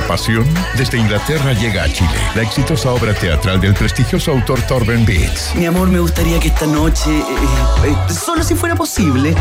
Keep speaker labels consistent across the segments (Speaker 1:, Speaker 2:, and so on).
Speaker 1: la pasión? Desde Inglaterra llega a Chile la exitosa obra teatral del prestigioso autor Torben Beats.
Speaker 2: Mi amor, me gustaría que esta noche, eh, eh, solo si fuera posible,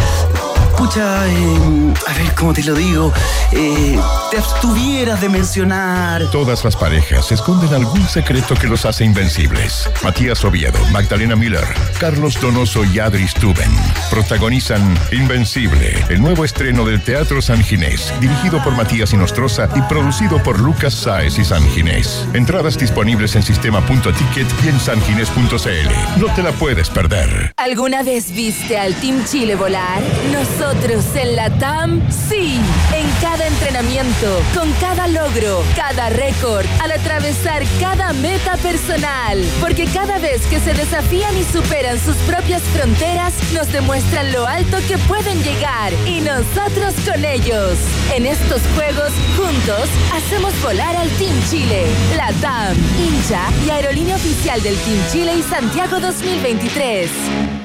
Speaker 2: Escucha, eh, a ver cómo te lo digo, eh, te abstuvieras de mencionar.
Speaker 1: Todas las parejas esconden algún secreto que los hace invencibles. Matías Oviedo, Magdalena Miller, Carlos Donoso y Adri Stuben protagonizan Invencible, el nuevo estreno del Teatro San Ginés, dirigido por Matías Inostroza y producido por Lucas Sáez y San Ginés. Entradas disponibles en sistema.ticket y en sanginés.cl. No te la puedes perder.
Speaker 3: ¿Alguna vez viste al Team Chile volar? Nosotros nosotros en la TAM, sí. En cada entrenamiento, con cada logro, cada récord, al atravesar cada meta personal. Porque cada vez que se desafían y superan sus propias fronteras, nos demuestran lo alto que pueden llegar. Y nosotros con ellos. En estos juegos, juntos, hacemos volar al Team Chile. La TAM, hincha y aerolínea oficial del Team Chile y Santiago 2023.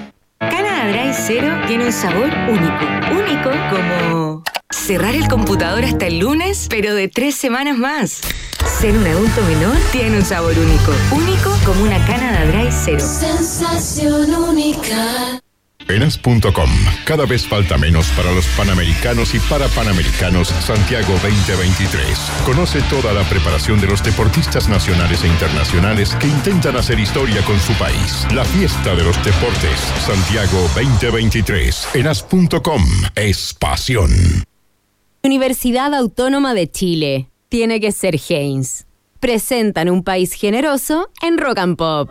Speaker 4: Canada Dry Zero tiene un sabor único. Único como cerrar el computador hasta el lunes, pero de tres semanas más. Ser un adulto menor tiene un sabor único. Único como una Canada Dry Zero.
Speaker 5: Sensación única.
Speaker 1: Enas.com. Cada vez falta menos para los panamericanos y para panamericanos Santiago 2023. Conoce toda la preparación de los deportistas nacionales e internacionales que intentan hacer historia con su país. La fiesta de los deportes Santiago 2023. Enas.com es pasión.
Speaker 6: Universidad Autónoma de Chile. Tiene que ser Haynes. Presentan un país generoso en Rock and Pop.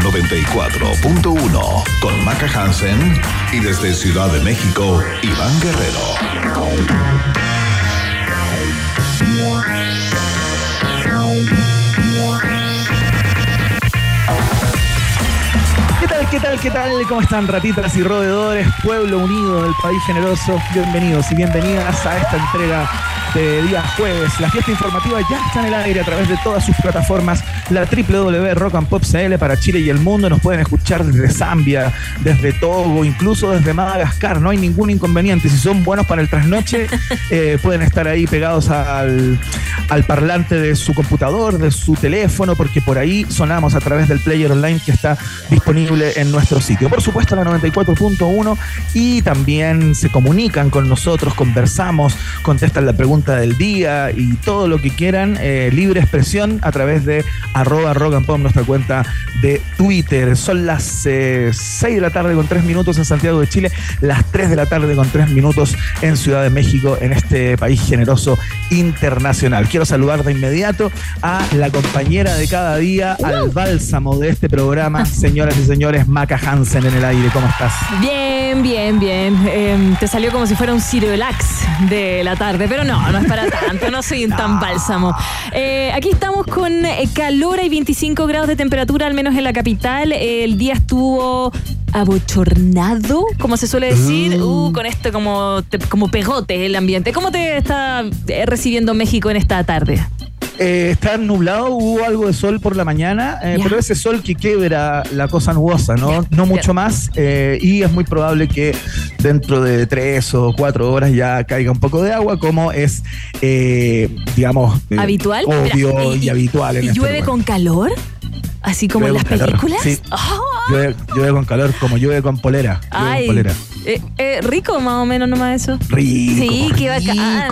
Speaker 7: 94.1 con Maca Hansen y desde Ciudad de México, Iván Guerrero.
Speaker 8: ¿Qué tal, qué tal, qué tal? ¿Cómo están ratitas y roedores? Pueblo unido del país generoso. Bienvenidos y bienvenidas a esta entrega de día jueves. La fiesta informativa ya está en el aire a través de todas sus plataformas. La www.rockandpop.cl para Chile y el mundo. Nos pueden escuchar desde Zambia, desde Togo, incluso desde Madagascar. No hay ningún inconveniente. Si son buenos para el trasnoche, eh, pueden estar ahí pegados al, al parlante de su computador, de su teléfono, porque por ahí sonamos a través del player online que está disponible en nuestro sitio. Por supuesto, la 94.1 y también se comunican con nosotros, conversamos, contestan la pregunta del día y todo lo que quieran. eh, libre expresión a través de arroba pop, nuestra cuenta de Twitter. Son las eh, 6 de la tarde con 3 minutos en Santiago de Chile, las 3 de la tarde con 3 minutos en Ciudad de México, en este país generoso internacional. Quiero saludar de inmediato a la compañera de cada día, al bálsamo de este programa, señoras y señores, Maca Hansen en el aire. ¿Cómo estás?
Speaker 6: Bien, bien, bien. Em, te salió como si fuera un Cirelax de la tarde, pero no, no es para tanto, no soy un tan bálsamo. Eh, aquí estamos con eh, calor y 25 grados de temperatura, al menos en la capital. El día estuvo abochornado, como se suele decir, uh, con esto como, te- como pegote el ambiente. ¿Cómo te está eh, recibiendo México en esta tarde?
Speaker 8: Eh, está nublado, hubo algo de sol por la mañana, eh, pero ese sol que quiebra la cosa nubosa, ¿no? No mucho más. eh, y es muy probable que dentro de tres o cuatro horas ya caiga un poco de agua, como es, digamos,
Speaker 6: ¿Habitual?
Speaker 8: obvio
Speaker 6: Mira,
Speaker 8: y, habitual en
Speaker 6: ¿Y
Speaker 8: este
Speaker 6: llueve con calor? Así como en las películas.
Speaker 8: sí.
Speaker 6: Ah,
Speaker 8: Llueve, llueve con calor, como llueve con polera. con
Speaker 6: Ay,
Speaker 8: polera.
Speaker 6: eh, eh, rico más o menos nomás eso.
Speaker 8: Rico.
Speaker 6: Sí, qué bacán.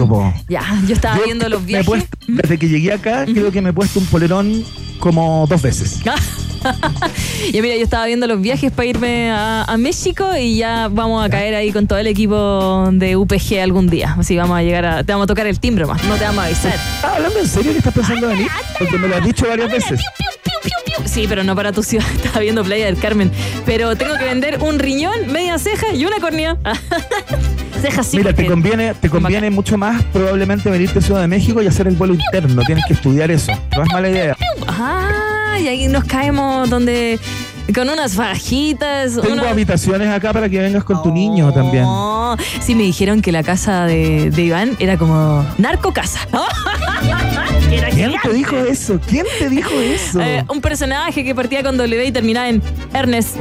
Speaker 6: Ya, yo estaba
Speaker 8: Yo
Speaker 6: viendo los viajes.
Speaker 8: puesto- desde que llegué acá, creo que me he puesto un polerón como dos veces.
Speaker 6: Ya mira, yo estaba viendo los viajes para irme a, a México y ya vamos a caer ahí con todo el equipo de UPG algún día. Así vamos a llegar a. Te vamos a tocar el timbre más, no te vamos a avisar.
Speaker 8: ¿Estás hablando en serio que estás pensando venir? Porque me lo has dicho varias veces.
Speaker 6: Sí, pero no para tu ciudad. Estaba viendo Playa del Carmen. Pero tengo que vender un riñón, media ceja y una córnea. Deja así
Speaker 8: Mira, te conviene, te conviene mucho más probablemente venirte a Ciudad de México y hacer el vuelo interno. Tienes que estudiar eso. No es mala idea.
Speaker 6: Ah, y ahí nos caemos donde. Con unas fajitas.
Speaker 8: Tengo
Speaker 6: una-
Speaker 8: habitaciones acá para que vengas con tu niño también.
Speaker 6: Oh, Sí, me dijeron que la casa de, de Iván era como narco casa. Era
Speaker 8: ¿Quién
Speaker 6: gigante.
Speaker 8: te dijo eso? ¿Quién te dijo eso?
Speaker 6: Eh, un personaje que partía con W y terminaba en Ernest.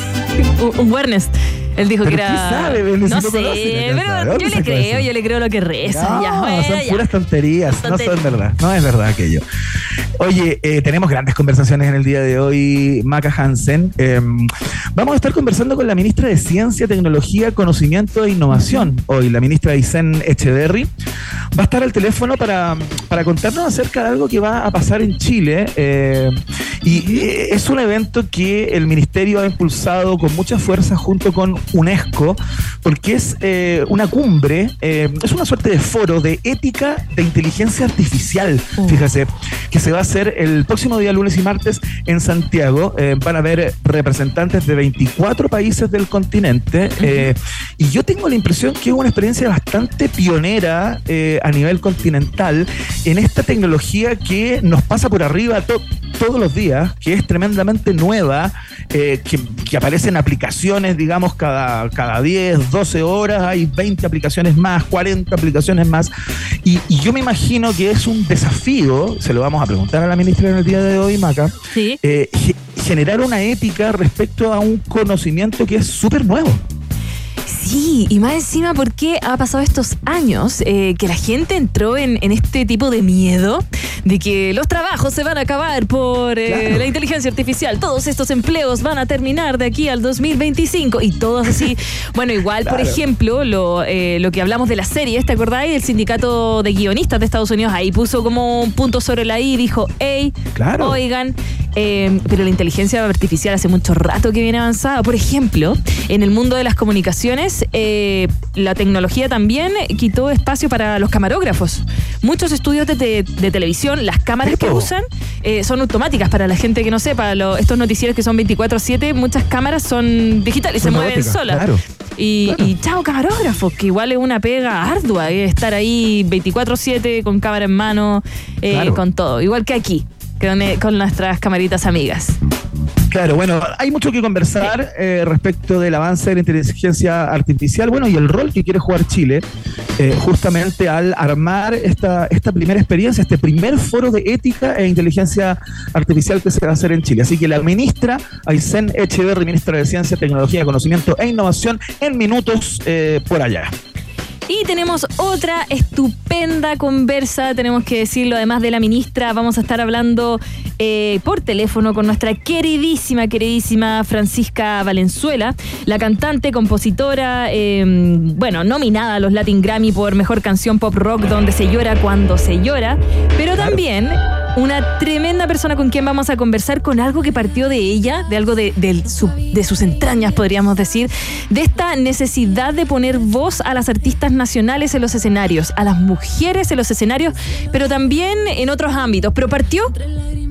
Speaker 6: un, un Ernest. Él dijo
Speaker 8: ¿Pero
Speaker 6: que era.
Speaker 8: qué sabe? Si
Speaker 6: no sé,
Speaker 8: conoce la casa. ¿De
Speaker 6: pero
Speaker 8: dónde
Speaker 6: yo le creo,
Speaker 8: eso?
Speaker 6: yo le creo lo que reza.
Speaker 8: No,
Speaker 6: ya, bueno,
Speaker 8: son
Speaker 6: ya.
Speaker 8: puras tonterías, no son verdad, no es verdad aquello. Oye, eh, tenemos grandes conversaciones en el día de hoy, Maca Hansen. Eh, vamos a estar conversando con la ministra de Ciencia, Tecnología, Conocimiento e Innovación, hoy la ministra Isen Echeverry. Va a estar al teléfono para, para contarnos acerca de algo que va a pasar en Chile. eh, y eh, es un evento que el ministerio ha impulsado con mucha fuerza junto con UNESCO, porque es eh, una cumbre, eh, es una suerte de foro de ética de inteligencia artificial,
Speaker 6: Oh.
Speaker 8: fíjese, que se va a hacer el próximo día lunes y martes en Santiago. Eh, van a haber representantes de 24 países del continente eh, y yo tengo la impresión que es una experiencia bastante pionera a nivel continental en esta tecnología que nos pasa por arriba to- todos los días, que es tremendamente nueva, eh, que, que aparecen aplicaciones, digamos, cada, cada 10, 12 horas, hay 20 aplicaciones más, 40 aplicaciones más, y, y yo me imagino que es un desafío, se lo vamos a preguntar a la ministra en el día de hoy, Maca,
Speaker 6: Sí.
Speaker 8: eh, ge- generar una ética respecto a un conocimiento que es súper nuevo.
Speaker 6: Sí, y más encima porque ha pasado estos años eh, que la gente entró en, en este tipo de miedo de que los trabajos se van a acabar por eh,
Speaker 8: Claro.
Speaker 6: la inteligencia artificial, todos estos empleos van a terminar de aquí al 2025 y todos así. Bueno, igual, por ejemplo, lo, eh, lo que hablamos de las series, ¿te acordáis? El sindicato de guionistas de Estados Unidos ahí puso como un punto sobre la I y dijo, hey,
Speaker 8: Claro.
Speaker 6: Oigan, pero la inteligencia artificial hace mucho rato que viene avanzada. Por ejemplo, en el mundo de las comunicaciones, eh, la tecnología también quitó espacio para los camarógrafos. Muchos estudios de, te- de televisión, las cámaras que usan eh, son automáticas. Para la gente que no sepa, lo- estos noticieros que son 24-7, muchas cámaras son digitales,
Speaker 8: Son
Speaker 6: se mueven solas.
Speaker 8: claro.
Speaker 6: Y,
Speaker 8: Claro.
Speaker 6: y chao, camarógrafos, que igual es una pega ardua, eh, estar ahí 24-7 con cámara en mano, eh,
Speaker 8: Claro.
Speaker 6: con todo. Igual que aquí, con, con nuestras camaritas amigas.
Speaker 8: Claro, bueno, hay mucho que conversar eh, respecto del avance de la inteligencia artificial, bueno, y el rol que quiere jugar Chile, eh, justamente al armar esta, esta primera experiencia, este primer foro de ética e inteligencia artificial que se va a hacer en Chile. Así que la ministra Aysén Echeverri, ministra de Ciencia, Tecnología, Conocimiento e Innovación, en minutos eh, por allá.
Speaker 6: Y tenemos otra estupenda conversa, tenemos que decirlo, además de la ministra, vamos a estar hablando eh, por teléfono con nuestra queridísima, queridísima Francisca Valenzuela, la cantante, compositora, eh, bueno, nominada a los Latin Grammy por Mejor Canción Pop Rock, donde se llora cuando se llora, pero también una tremenda persona con quien vamos a conversar con algo que partió de ella, de algo de, de sus entrañas, podríamos decir, de esta necesidad de poner voz a las artistas nacionales en los escenarios, a las mujeres en los escenarios, pero también en otros ámbitos. Pero partió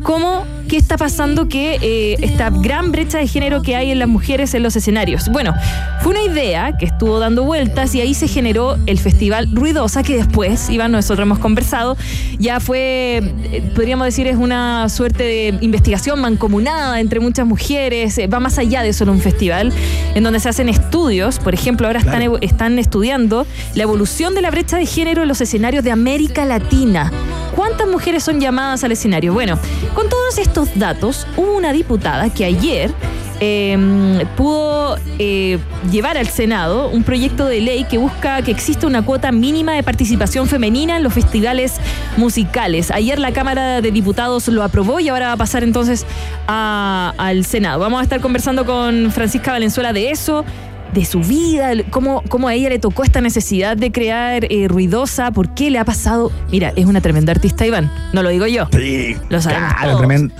Speaker 6: como qué está pasando que eh, esta gran brecha de género que hay en las mujeres en los escenarios. Bueno, fue una idea que estuvo dando vueltas y ahí se generó el Festival Ruidosa, que después, Iván, nosotros hemos conversado, ya fue, eh, podríamos decir, es una suerte de investigación mancomunada entre muchas mujeres, eh, va más allá de solo un festival, en donde se hacen estudios, por ejemplo, ahora están,
Speaker 8: Claro.
Speaker 6: están estudiando la evolución de la brecha de género en los escenarios de América Latina. ¿Cuántas mujeres son llamadas al escenario? Bueno, con todos estos datos, hubo una diputada que ayer eh, pudo eh, llevar al Senado un proyecto de ley que busca que exista una cuota mínima de participación femenina en los festivales musicales. Ayer la Cámara de Diputados lo aprobó y ahora va a pasar entonces a- al Senado. Vamos a estar conversando con Francisca Valenzuela de eso de su vida, cómo, cómo a ella le tocó esta necesidad de crear eh, ruidosa, por qué le ha pasado. Mira, es una tremenda artista, Iván, no lo digo yo.
Speaker 8: Sí,
Speaker 6: Lo sabemos
Speaker 8: claro,
Speaker 6: todos.
Speaker 8: tremen-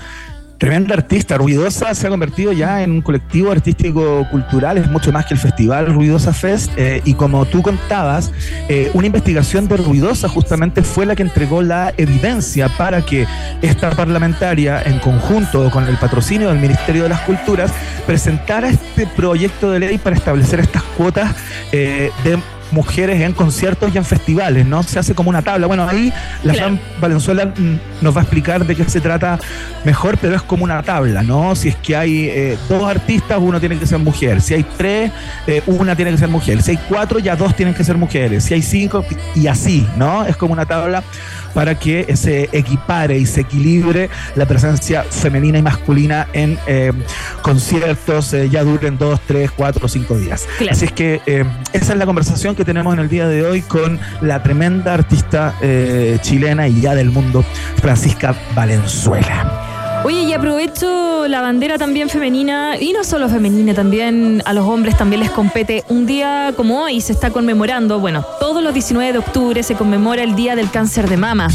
Speaker 8: tremenda artista. Ruidosa se ha convertido ya en un colectivo artístico cultural, es mucho más que el festival Ruidosa Fest. eh, y como tú contabas, eh, una investigación de Ruidosa justamente fue la que entregó la evidencia para que esta parlamentaria, en conjunto con el patrocinio del Ministerio de las Culturas, presentara este proyecto de ley para establecer estas cuotas eh, de mujeres en conciertos y en festivales, ¿no? Se hace como una tabla. Bueno, ahí la
Speaker 6: Claro.
Speaker 8: Fran Valenzuela mm, nos va a explicar de qué se trata mejor, pero es como una tabla, ¿no? Si es que hay eh, dos artistas, uno tiene que ser mujer. Si hay tres, eh, una tiene que ser mujer. Si hay cuatro, ya dos tienen que ser mujeres. Si hay cinco, y así, ¿no? Es como una tabla para que se equipare y se equilibre la presencia femenina y masculina en eh, conciertos, eh, ya duren dos, tres, cuatro, cinco días.
Speaker 6: Claro.
Speaker 8: Así es que eh, esa es la conversación que tenemos en el día de hoy con la tremenda artista eh, chilena y ya del mundo, Francisca Valenzuela.
Speaker 6: Oye, y aprovecho la bandera también femenina, y no solo femenina, también a los hombres también les compete. Un día como hoy se está conmemorando, bueno, todos los 19 de octubre se conmemora el Día del Cáncer de Mama.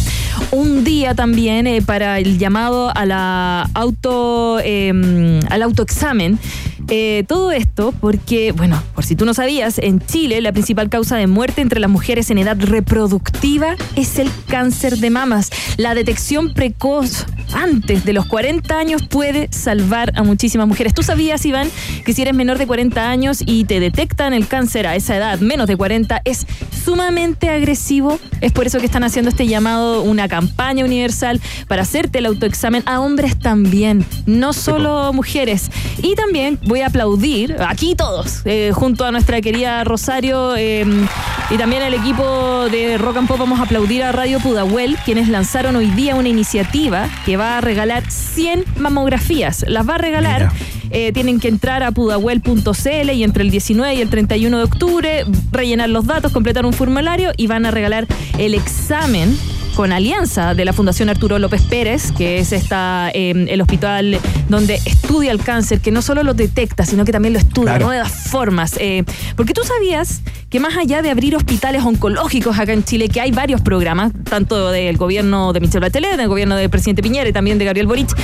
Speaker 6: Un día también eh, para el llamado a la auto, eh, al autoexamen. Eh, todo esto porque, bueno, por si tú no sabías, en Chile la principal causa de muerte entre las mujeres en edad reproductiva es el cáncer de mamas. La detección precoz antes de los 40 años puede salvar a muchísimas mujeres. ¿Tú sabías, Iván, que si eres menor de 40 años y te detectan el cáncer a esa edad, menos de 40, es sumamente agresivo? Es por eso que están haciendo este llamado, una campaña universal para hacerte el autoexamen a hombres también, no solo mujeres. Y también a aplaudir, aquí todos, eh, junto a nuestra querida Rosario eh, y también el equipo de Rock and Pop, vamos a aplaudir a Radio Pudahuel, quienes lanzaron hoy día una iniciativa que va a regalar 100 mamografías. Las va a regalar. Eh, tienen que entrar a pudahuel.cl y entre el 19 y el 31 de octubre rellenar los datos, completar un formulario y van a regalar el examen con alianza de la Fundación Arturo López Pérez, que es esta, eh, el hospital donde estudia el cáncer, que no solo lo detecta, sino que también lo estudia
Speaker 8: Claro.
Speaker 6: ¿no? de nuevas formas. Eh, porque tú sabías que más allá de abrir hospitales oncológicos acá en Chile, que hay varios programas, tanto del gobierno de Michelle Bachelet, del gobierno del presidente Piñera y también de Gabriel Boric,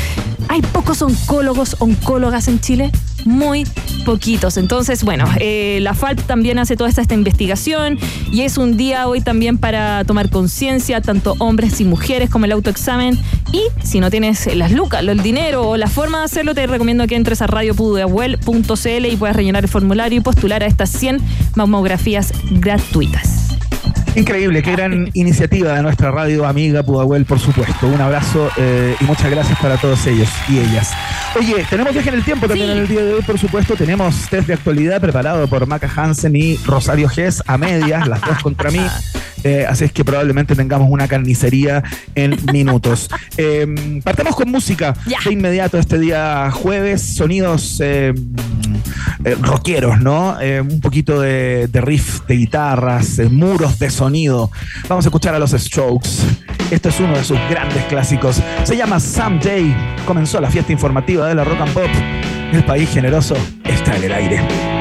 Speaker 6: hay pocos oncólogos, oncólogas en Chile, muy poquitos. Entonces, bueno, eh, la FALP también hace toda esta, esta investigación y es un día hoy también para tomar conciencia, tanto hombres y mujeres, como el autoexamen. Y si no tienes las lucas, el dinero o la forma de hacerlo, te recomiendo que entres a radiopudahuel.cl y puedas rellenar el formulario y postular a estas 100 mamografías gratuitas.
Speaker 8: Increíble, qué gran iniciativa de nuestra radio amiga Pudahuel, por supuesto. Un abrazo eh, y muchas gracias para todos ellos y ellas. Oye, tenemos viaje en el tiempo también
Speaker 6: Sí.
Speaker 8: en el día de hoy, por supuesto. Tenemos test de actualidad preparado por Maca Hansen y Rosario Gess a medias, las dos contra mí. Eh, así es que probablemente tengamos una carnicería en minutos. Eh, partamos con música de inmediato este día jueves. Sonidos eh, eh, rockeros, ¿no? Eh, un poquito de, de riff de guitarras, eh, muros de sonido. Vamos a escuchar a los Strokes. Esto es uno de sus grandes clásicos. Se llama Someday. Comenzó la fiesta informativa de la Rock and Pop. El país generoso está en el aire.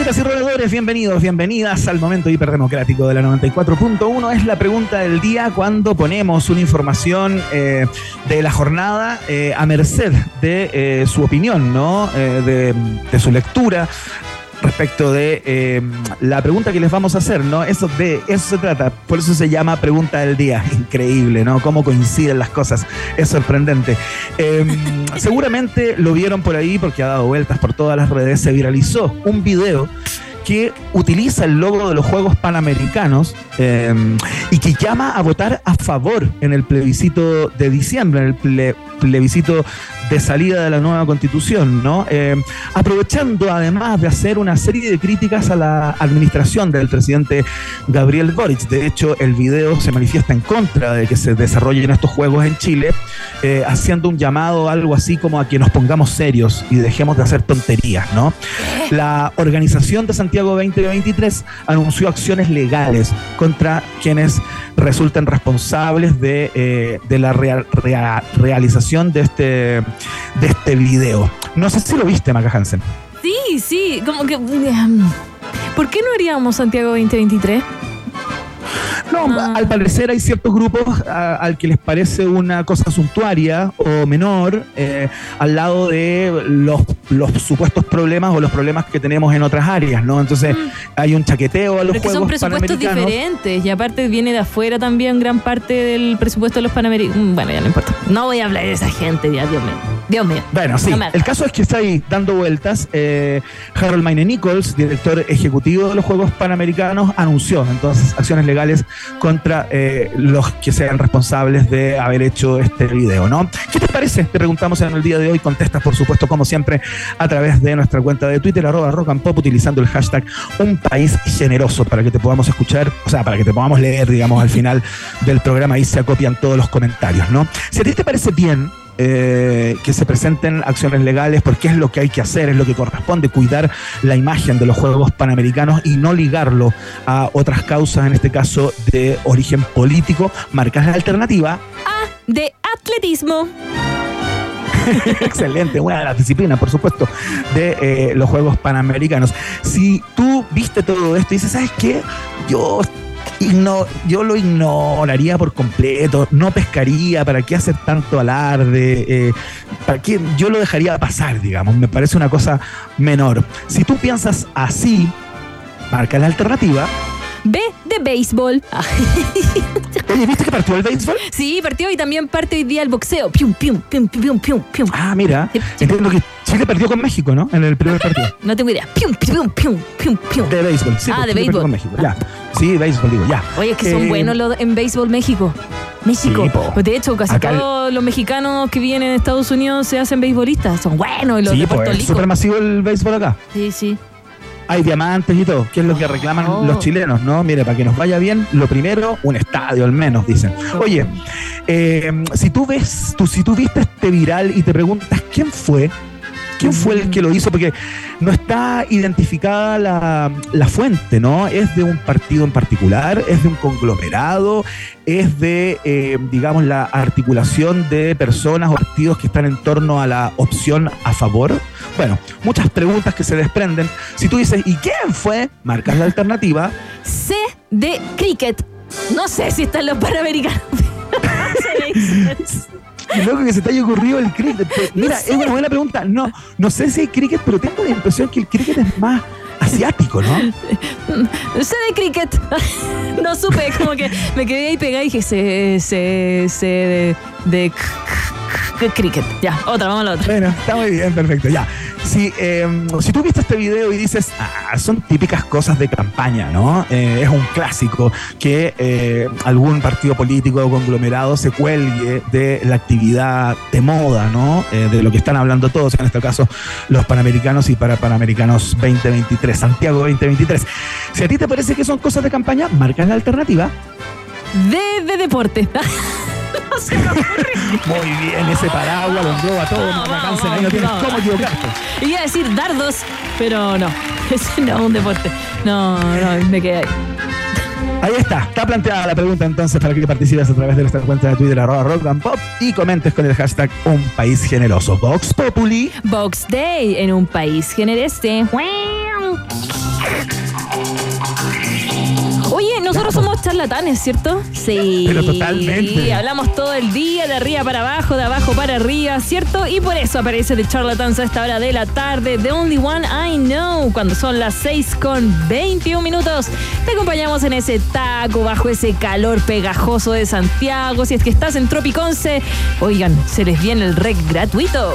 Speaker 8: Ratitas y roedores, bienvenidos, bienvenidas al momento hiperdemocrático de la 94.1. Es la pregunta del día cuando ponemos una información eh, de la jornada eh, a merced de eh, su opinión, ¿no? Eh, de, de su lectura respecto de eh, la pregunta que les vamos a hacer, ¿no? Eso de eso se trata, por eso se llama pregunta del día. Increíble, ¿no? Cómo coinciden las cosas, es sorprendente. Eh, seguramente lo vieron por ahí porque ha dado vueltas por todas las redes, se viralizó un video que utiliza el logo de los Juegos Panamericanos eh, y que llama a votar a favor en el plebiscito de diciembre, en el ple- plebiscito de salida de la nueva constitución, ¿no? Eh, aprovechando además de hacer una serie de críticas a la administración del presidente Gabriel Boric. De hecho, el video se manifiesta en contra de que se desarrollen estos juegos en Chile, eh, haciendo un llamado algo así como a que nos pongamos serios y dejemos de hacer tonterías, ¿no? La organización de Santiago 2023 anunció acciones legales contra quienes resulten responsables de, eh, la rea- rea- realización de este, de este video. No sé si lo viste, Maca Hansen.
Speaker 6: Sí, sí, como que... um, ¿Por qué no haríamos Santiago 2023?
Speaker 8: No,
Speaker 6: Ah.
Speaker 8: al parecer hay ciertos grupos a- al que les parece una cosa suntuaria o menor eh, al lado de los, los supuestos problemas o los problemas que tenemos en otras áreas, ¿no? Entonces hay un chaqueteo a los
Speaker 6: Mm. Pero que son
Speaker 8: Juegos
Speaker 6: presupuestos diferentes y aparte viene de afuera también gran parte del presupuesto de los Panamericanos. Bueno, ya no importa. No voy a hablar de esa gente, ya, Dios mío. Dios mío.
Speaker 8: Bueno, sí.
Speaker 6: No
Speaker 8: El caso es que está ahí dando vueltas. eh, Harold Maine Nichols, director ejecutivo de los Juegos Panamericanos, anunció entonces acciones legales contra eh, los que sean responsables de haber hecho este video, ¿no? ¿Qué te parece? Te preguntamos en el día de hoy. Contestas, por supuesto, como siempre, a través de nuestra cuenta de Twitter, arroba rock and pop, utilizando el hashtag un país generoso para que te podamos escuchar, o sea, para que te podamos leer, digamos, al final del programa. Ahí se acopian todos los comentarios, ¿no? Si a ti te parece bien eh, que se presenten acciones legales porque es lo que hay que hacer, es lo que corresponde, cuidar la imagen de los Juegos Panamericanos y no ligarlo a otras causas, en este caso de origen político. Marcas la alternativa.
Speaker 6: Ah, de atletismo.
Speaker 8: Excelente, una de las disciplinas, por supuesto, de eh, los Juegos Panamericanos. Si tú viste todo esto y dices, ¿sabes qué? Yo, igno- yo lo ignoraría por completo, no pescaría, ¿para qué hacer tanto alarde? Eh, ¿para qué? Yo lo dejaría pasar, digamos, me parece una cosa menor. Si tú piensas así, marca la alternativa.
Speaker 6: B de béisbol.
Speaker 8: Oye, ¿viste que partió el béisbol?
Speaker 6: sí, partió y también parte hoy día el boxeo. Pium, pium, pium, pium, pium, pium.
Speaker 8: Ah, mira, entiendo que Chile perdió con México, ¿no? En el primer partido.
Speaker 6: No tengo idea. Pium, pium, pium, pium, pium.
Speaker 8: De béisbol, sí.
Speaker 6: Ah, de
Speaker 8: Chile
Speaker 6: béisbol.
Speaker 8: Con México, ya. Sí, béisbol, digo, ya.
Speaker 6: Oye, es que son
Speaker 8: Eh,
Speaker 6: buenos los en béisbol México. México.
Speaker 8: Sí.
Speaker 6: Pues de hecho, casi
Speaker 8: Acá el-
Speaker 6: todos los mexicanos que vienen de Estados Unidos se hacen béisbolistas. Son buenos y los
Speaker 8: Sí,
Speaker 6: de Puerto
Speaker 8: es
Speaker 6: Rico.
Speaker 8: súper masivo el béisbol acá.
Speaker 6: Sí, sí.
Speaker 8: Hay diamantes y todo, que es lo que reclaman
Speaker 6: Oh.
Speaker 8: los chilenos, ¿no? Mire, para que nos vaya bien, lo primero, un estadio al menos, dicen. Oye, eh, si tú ves, tú, si tú viste este viral y te preguntas quién fue, quién fue el que lo hizo, porque no está identificada la, la fuente, ¿no? Es de un partido en particular, es de un conglomerado, es de, eh, digamos, la articulación de personas o partidos que están en torno a la opción a favor. Bueno, muchas preguntas que se desprenden. Si tú dices, ¿y quién fue? Marcas la alternativa.
Speaker 6: C de cricket. No sé si está en los Panamericanos.
Speaker 8: Qué loco que se te haya ocurrido el cricket. Mira, es una buena pregunta. No, no sé si hay cricket, pero tengo la impresión que el cricket es más asiático, ¿no?
Speaker 6: sé de cricket. No supe, como que me quedé ahí pegada y dije, sé, sé, sé de, cricket. Ya, otra, vamos a la otra.
Speaker 8: Bueno, está muy bien, perfecto. Ya. Si, eh, si tú viste este video y dices, ah, son típicas cosas de campaña, ¿no? Eh, es un clásico que eh, algún partido político o conglomerado se cuelgue de la actividad de moda, ¿no? Eh, de lo que están hablando todos, en este caso los Panamericanos y para Panamericanos 2023, Santiago 2023. Si a ti te parece que son cosas de campaña, marca la alternativa.
Speaker 6: D de deporte. no se me ocurre.
Speaker 8: Muy bien, ese paraguas lo engloba todo. Una
Speaker 6: vamos,
Speaker 8: ahí no tienes
Speaker 6: vamos.
Speaker 8: cómo equivocarte.
Speaker 6: Iba a decir dardos, pero no. Ese no es un deporte. No, no, me quedé ahí.
Speaker 8: Ahí está, está planteada la pregunta entonces para que participes a través de nuestra cuenta de Twitter arroba rock and pop y comentes con el hashtag un país generoso. Vox Populi.
Speaker 6: Box Day en un país genereste. Oye, nosotros somos charlatanes, ¿cierto? Sí.
Speaker 8: Pero totalmente.
Speaker 6: Hablamos todo el día, de arriba para abajo, de abajo para arriba, ¿cierto? Y por eso aparece The Charlatans a esta hora de la tarde. The Only One I Know, cuando son las 6 con 21 minutos. Te acompañamos en ese taco, bajo ese calor pegajoso de Santiago. Si es que estás en Tropiconce, oigan, se les viene el rec gratuito.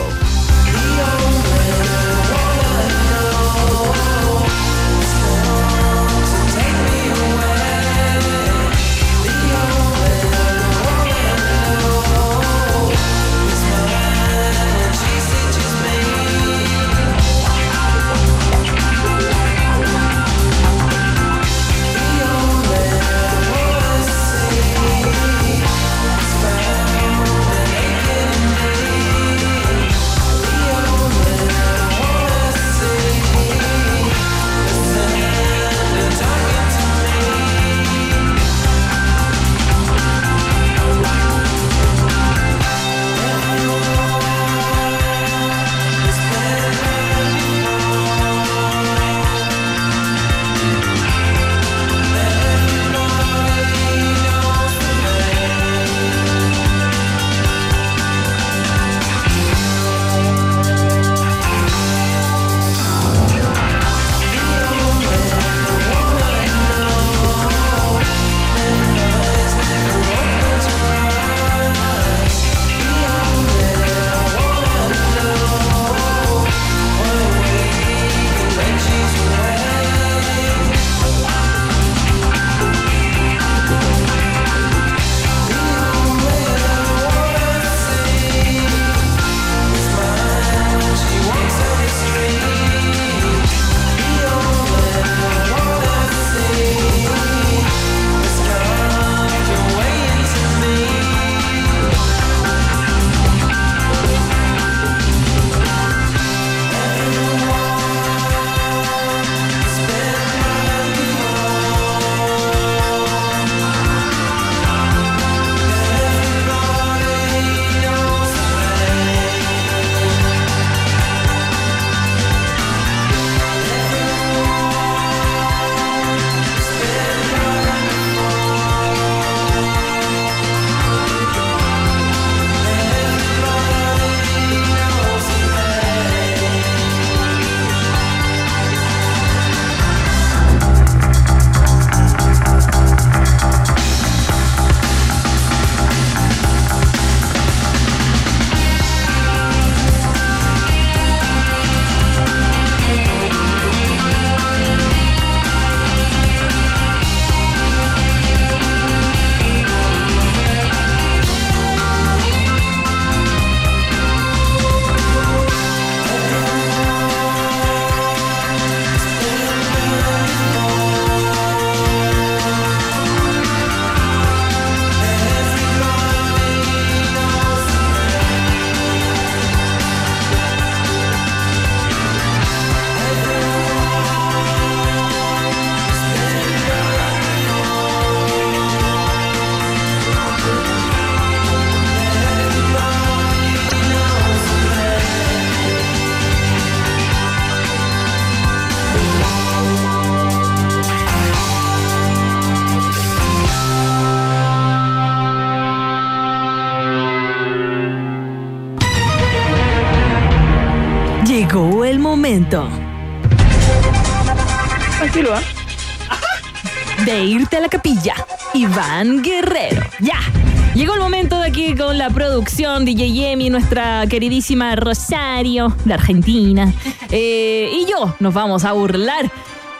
Speaker 6: Queridísima Rosario de Argentina. Eh, y yo nos vamos a burlar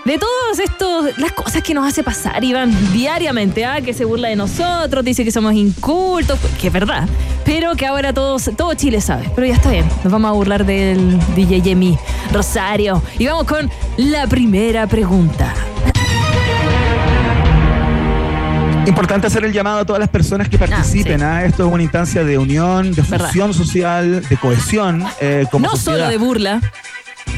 Speaker 6: de todas estos, las cosas que nos hace pasar Iván diariamente, ¿ah? que se burla de nosotros, dice que somos incultos, que es verdad, pero que ahora todos, todo Chile sabe. Pero ya está bien, nos vamos a burlar del DJ Yemi Rosario. Y vamos con la primera pregunta.
Speaker 8: Importante hacer el llamado a todas las personas que participen.
Speaker 6: sí.
Speaker 8: ¿ah? Esto es una instancia de unión, de
Speaker 6: Verdad.
Speaker 8: fusión social, de cohesión. eh, como
Speaker 6: No
Speaker 8: sociedad.
Speaker 6: solo de burla.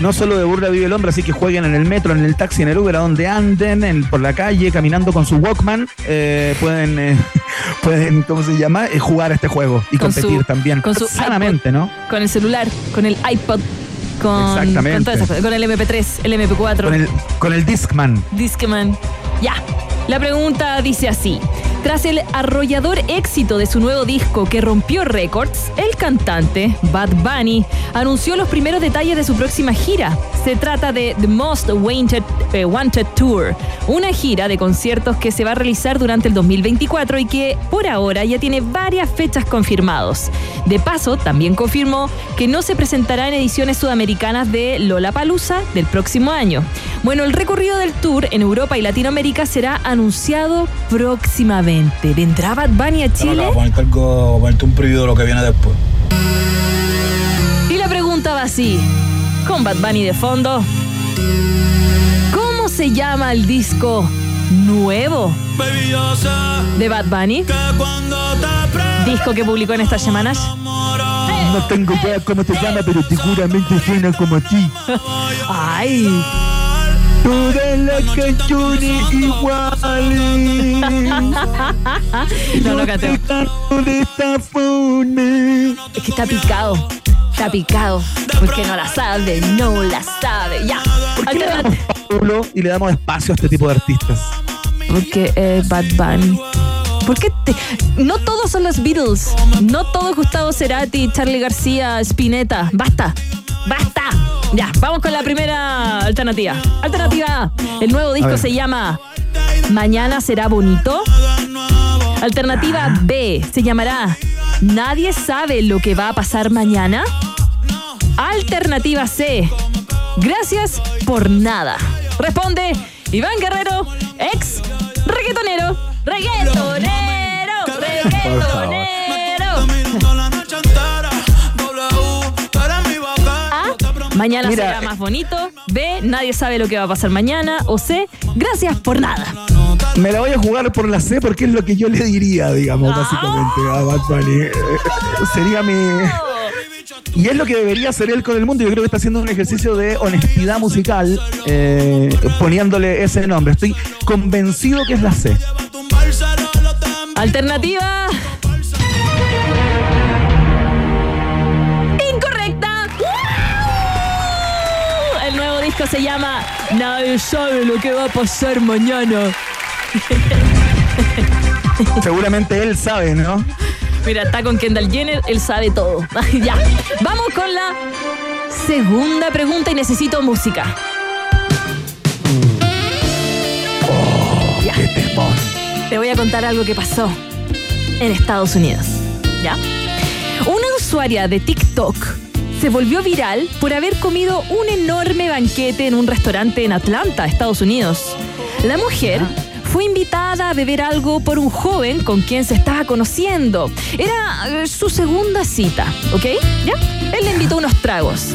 Speaker 8: No solo de burla vive el hombre, así que jueguen en el metro, en el taxi, en el Uber, a donde anden, en- por la calle, caminando con su Walkman. eh, pueden, eh, pueden, ¿cómo se llama? Jugar este juego y
Speaker 6: Con
Speaker 8: competir
Speaker 6: su-
Speaker 8: también.
Speaker 6: con su
Speaker 8: Sanamente, ¿no?
Speaker 6: Con el celular, con el iPod, con,
Speaker 8: Exactamente.
Speaker 6: con, todas esas cosas, con el MP3, el MP4.
Speaker 8: Con el, con el Discman.
Speaker 6: Discman. Ya. La pregunta dice así. Tras el arrollador éxito de su nuevo disco que rompió récords, el cantante Bad Bunny anunció los primeros detalles de su próxima gira. Se trata de The Most Wanted, eh, Wanted Tour, una gira de conciertos que se va a realizar durante el 2024 y que por ahora ya tiene varias fechas confirmados. De paso, también confirmó que no se presentará en ediciones sudamericanas de Lollapalooza del próximo año. Bueno, el recorrido del tour en Europa y Latinoamérica será anunciado próximamente. ¿Vendrá Bad Bunny a Chile?
Speaker 9: Para ponerte, algo, ponerte un preview de lo que viene después.
Speaker 6: Y la pregunta va así, con Bad Bunny de fondo, ¿cómo se llama el disco nuevo de Bad Bunny? Disco que publicó en estas semanas.
Speaker 8: No tengo idea cómo te llama, pero seguramente suena como a ti.
Speaker 6: ¡Ay!
Speaker 8: Todas las canciones iguales.
Speaker 6: No, no canteo.
Speaker 8: De esta forma.
Speaker 6: Es que está picado. Está picado. Porque no la sabe, no la sabe. Ya.
Speaker 8: ¿Por qué le damos
Speaker 6: Alternat-
Speaker 8: Pablo y le damos espacio a este tipo de artistas?
Speaker 6: Porque es Bad Bunny. ¿Por qué te- No todos son los Beatles. No todos Gustavo Cerati, Charlie García, Spinetta. Basta. Ya, vamos con la primera alternativa. Alternativa A. El nuevo disco se llama Mañana será bonito. Alternativa B. Se llamará Nadie sabe lo que va a pasar mañana. Alternativa C. Gracias por nada. Responde Iván Guerrero, Mañana
Speaker 8: Mira,
Speaker 6: será más bonito. B. Nadie sabe lo que va a pasar mañana. O C. Gracias por nada.
Speaker 8: Me la voy a jugar por la C porque es lo que yo le diría, digamos,
Speaker 6: Ah.
Speaker 8: básicamente a Bad Bunny. Eh, Sería mi... Y es lo que debería hacer él con el mundo. Yo creo que está haciendo un ejercicio de honestidad musical eh, poniéndole ese nombre. Estoy convencido que es la C.
Speaker 6: Alternativa. Disco se llama Nadie sabe lo que va a pasar mañana.
Speaker 8: Seguramente él sabe, ¿no?
Speaker 6: Mira, está con Kendall Jenner, él sabe todo. ya. Vamos con la segunda pregunta y necesito música. Ya.
Speaker 8: ¡Qué!
Speaker 6: Te voy a contar algo que pasó en Estados Unidos. ¿Ya? Una usuaria de TikTok se volvió viral por haber comido un enorme banquete en un restaurante en Atlanta, Estados Unidos. La mujer fue invitada a beber algo por un joven con quien se estaba conociendo. Era eh, su segunda cita, ¿ok? ¿Ya? Él le invitó unos tragos.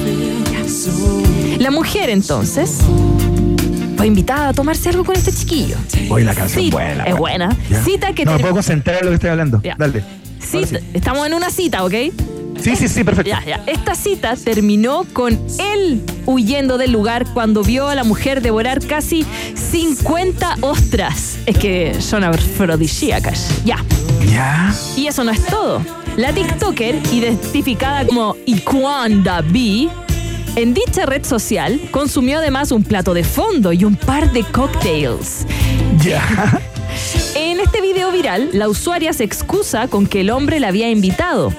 Speaker 6: La mujer entonces fue invitada a tomarse algo con este chiquillo.
Speaker 8: Hoy la canción
Speaker 6: Sí,
Speaker 8: buena.
Speaker 6: es buena.
Speaker 8: Ya.
Speaker 6: Cita que
Speaker 8: No me puedo concentrar en lo que estoy hablando.
Speaker 6: Ya.
Speaker 8: Dale. Ahora
Speaker 6: Cita-
Speaker 8: sí.
Speaker 6: Estamos en una cita, ¿ok?
Speaker 8: Sí, sí, sí, perfecto.
Speaker 6: Ya, ya. Esta cita terminó con él huyendo del lugar cuando vio a la mujer devorar casi 50 ostras. Es que son afrodisíacas. Ya.
Speaker 8: Ya.
Speaker 6: Y eso no es todo. La TikToker, identificada como Iquanda B, en dicha red social consumió además un plato de fondo y un par de cocktails.
Speaker 8: Ya.
Speaker 6: En este video viral, la usuaria se excusa con que el hombre la había invitado.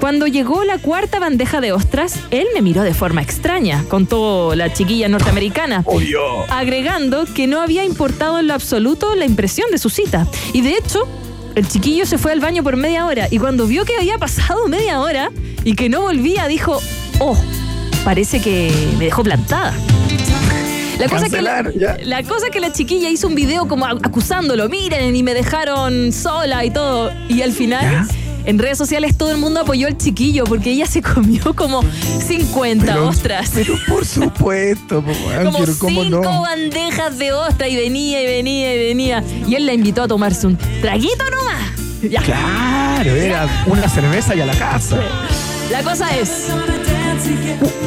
Speaker 6: Cuando llegó la cuarta bandeja de ostras, él me miró de forma extraña, contó la chiquilla norteamericana. Agregando que no había importado en lo absoluto la impresión de su cita. Y de hecho, el chiquillo se fue al baño por media hora y cuando vio que había pasado media hora y que no volvía, dijo, oh, parece que me dejó plantada. La cosa, es que la,
Speaker 8: Cancelar,
Speaker 6: cosa que la chiquilla hizo un video como acusándolo, miren, y me dejaron sola y todo. Y al final, en redes sociales todo el mundo apoyó al chiquillo porque ella se comió como 50
Speaker 8: Pero-
Speaker 6: ostras.
Speaker 8: Pero por supuesto,
Speaker 6: como
Speaker 8: pero
Speaker 6: cinco
Speaker 8: no.
Speaker 6: bandejas de ostra y venía y venía y venía. Y él la invitó a tomarse un traguito nomás. Ya.
Speaker 8: Claro, era una cerveza y a la casa.
Speaker 6: La cosa es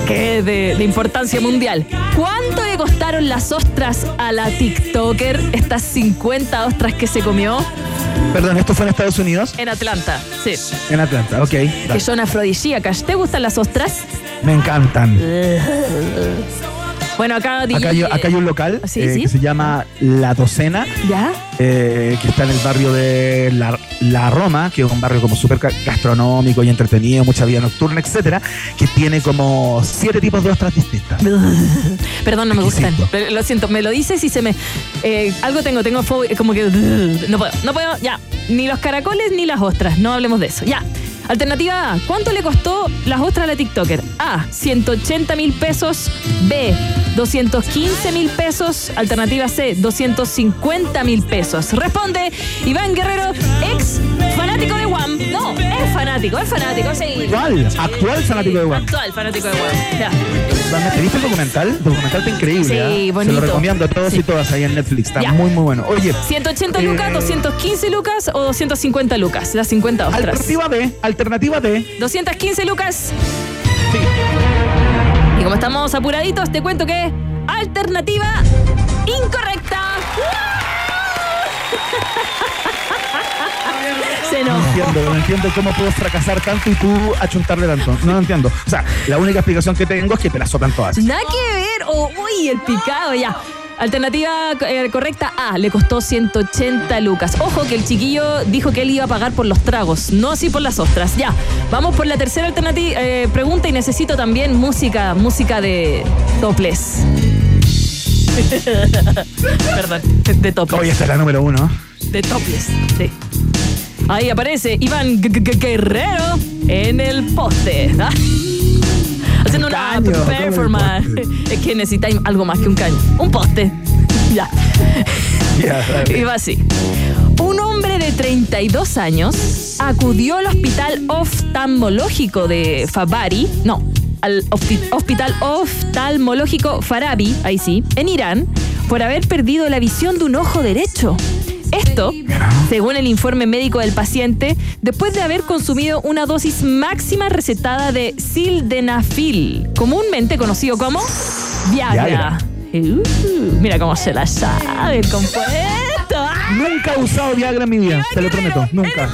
Speaker 6: que es de, de importancia mundial. ¿Cuánto le costaron las ostras a la TikToker? Estas 50 ostras que se comió
Speaker 8: Perdón, ¿esto fue en Estados Unidos?
Speaker 6: en Atlanta. Sí.
Speaker 8: En Atlanta, ok.
Speaker 6: Que son afrodisíacas. ¿Te gustan las ostras?
Speaker 8: Me encantan.
Speaker 6: Bueno, acá DJ,
Speaker 8: Acá hay, acá hay un local
Speaker 6: Sí,
Speaker 8: eh,
Speaker 6: sí.
Speaker 8: que se llama La Docena,
Speaker 6: ¿Ya?
Speaker 8: eh, que está en el barrio de La, La Roma, que es un barrio como súper gastronómico y entretenido, mucha vida nocturna, etcétera, que tiene como siete tipos de ostras distintas.
Speaker 6: Perdón, no me gustan. Lo siento, me lo dices y se me. eh, algo tengo, tengo fobia, como que. No puedo, no puedo, ya. Ni los caracoles ni las ostras, no hablemos de eso. Ya. Alternativa A, ¿cuánto le costó las ostras a la TikToker? A, 180 mil pesos. B, 215 mil pesos. Alternativa C, 250 mil pesos. Responde Iván Guerrero, ex fanático de Wham. No, es fanático, es fanático, sí.
Speaker 8: ¿Cuál? Actual fanático de Wham.
Speaker 6: Actual fanático de Wham. Ya.
Speaker 8: ¿Te viste el documental? El documental está increíble.
Speaker 6: Sí,
Speaker 8: ¿ah? Se lo recomiendo a todos
Speaker 6: Sí.
Speaker 8: y todas ahí en Netflix. Está
Speaker 6: Ya.
Speaker 8: muy, muy bueno. Oye,
Speaker 6: 180
Speaker 8: Eh,
Speaker 6: lucas, 215 lucas o 250 lucas. Las 50 ostras.
Speaker 8: alternativa B, alternativa D.
Speaker 6: 215 lucas. Y como estamos apuraditos, te cuento que alternativa incorrecta. Se
Speaker 8: No
Speaker 6: enojó.
Speaker 8: entiendo, no entiendo cómo puedo fracasar tanto y tú achuntarle tanto. No lo entiendo. O sea, la única explicación que tengo es que te la soplan todas.
Speaker 6: Nada que ver. Oh, uy, el picado ya. Alternativa eh, correcta A, le costó 180 lucas. Ojo que el chiquillo dijo que él iba a pagar por los tragos, no así por las ostras. Ya, vamos por la tercera alternativa eh, pregunta y necesito también música, música de toples. Perdón, de toples.
Speaker 8: Oye, esta es la número uno.
Speaker 6: De toples, sí. Ahí aparece Iván Gu- Gu- Guerrero en el poste. ¿ah? Haciendo una
Speaker 8: caño, ¿cómo el
Speaker 6: performance. Es que necesitáis algo más que un caño. Un poste. Ya.
Speaker 8: Dale.
Speaker 6: Iba así. Un hombre de 32 años acudió al hospital oftalmológico de Fabari, no, al hospi- hospital oftalmológico Farabi, ahí sí, en Irán, por haber perdido la visión de un ojo derecho. Esto, según el informe médico del paciente, después de haber consumido una dosis máxima recetada de sildenafil, comúnmente conocido como Viagra.
Speaker 8: Viagra.
Speaker 6: Uh, mira cómo se la sabe el compuesto. ¡Ah!
Speaker 8: Nunca he usado Viagra en mi vida, te lo prometo. Nunca.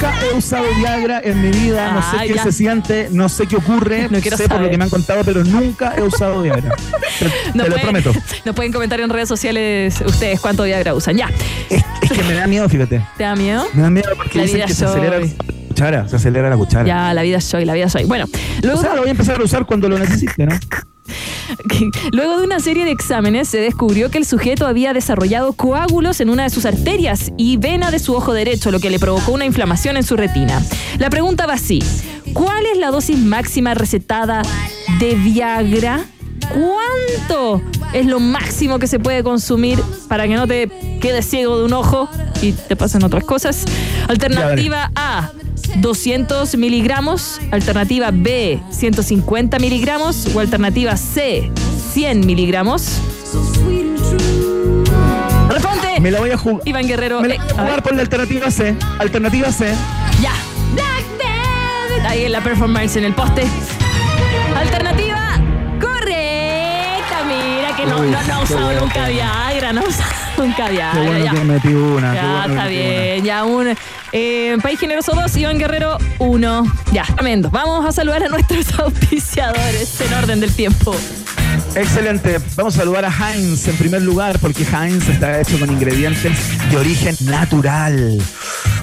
Speaker 6: ¡Ah!
Speaker 8: Nunca he usado Viagra en mi vida. No
Speaker 6: Ah,
Speaker 8: sé qué
Speaker 6: ya.
Speaker 8: se siente, no sé qué ocurre.
Speaker 6: No
Speaker 8: sé por
Speaker 6: saber.
Speaker 8: lo que me han contado, pero nunca he usado Viagra. Te,
Speaker 6: No
Speaker 8: te lo prometo.
Speaker 6: Nos pueden comentar en redes sociales ustedes cuánto Viagra usan. Ya.
Speaker 8: Es, es que me da miedo, fíjate.
Speaker 6: ¿Te da miedo?
Speaker 8: Me da miedo porque
Speaker 6: La
Speaker 8: dicen
Speaker 6: vida
Speaker 8: que se acelera la cuchara. Se acelera la cuchara.
Speaker 6: Ya, la vida soy, la vida soy. Bueno, luego,
Speaker 8: O sea, lo voy a empezar a usar cuando lo necesite, ¿no?
Speaker 6: luego de una serie de exámenes se descubrió que el sujeto había desarrollado coágulos en una de sus arterias y vena de su ojo derecho, lo que le provocó una inflamación en su retina. La pregunta va así: ¿Cuál es la dosis máxima recetada de Viagra? ¿Cuánto es lo máximo que se puede consumir para que no te quedes ciego de un ojo y te pasen otras cosas? Alternativa A, 200 miligramos. Alternativa B, 150 miligramos. O alternativa C, 100 miligramos. Responde.
Speaker 8: Me la voy a jugar.
Speaker 6: Iván Guerrero.
Speaker 8: Me la
Speaker 6: eh,
Speaker 8: voy a jugar por la alternativa C. Alternativa C.
Speaker 6: Ya. Ahí en la performance en el poste. Alternativa no,
Speaker 8: Uy,
Speaker 6: no, no ha
Speaker 8: qué
Speaker 6: usado
Speaker 8: bueno.
Speaker 6: nunca Viagra. No ha usado nunca
Speaker 8: Qué
Speaker 6: Viagra.
Speaker 8: bueno
Speaker 6: ya.
Speaker 8: que metí una. qué
Speaker 6: Ya,
Speaker 8: bueno
Speaker 6: está bien. Ya, un eh, País Generoso 2, Iván Guerrero 1. Ya, tremendo. Vamos a saludar a nuestros auspiciadores en orden del tiempo.
Speaker 8: Excelente. Vamos a saludar a Heinz en primer lugar porque Heinz está hecho con ingredientes de origen natural.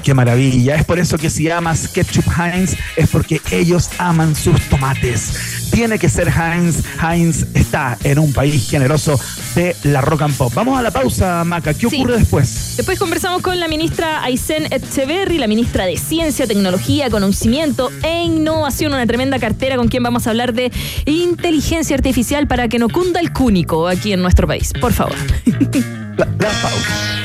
Speaker 8: Qué maravilla. Es por eso que si amas ketchup Heinz es porque ellos aman sus tomates. Tiene que ser Heinz. Heinz está en un país generoso de la rock and pop. Vamos a la pausa, Maca. ¿Qué
Speaker 6: Sí.
Speaker 8: ocurre después?
Speaker 6: Después conversamos con la ministra Aysén Echeverry, la ministra de Ciencia, Tecnología, Conocimiento e Innovación, una tremenda cartera con quien vamos a hablar de inteligencia artificial para que no cunda el cúnico aquí en nuestro país. Por favor.
Speaker 8: La, la pausa.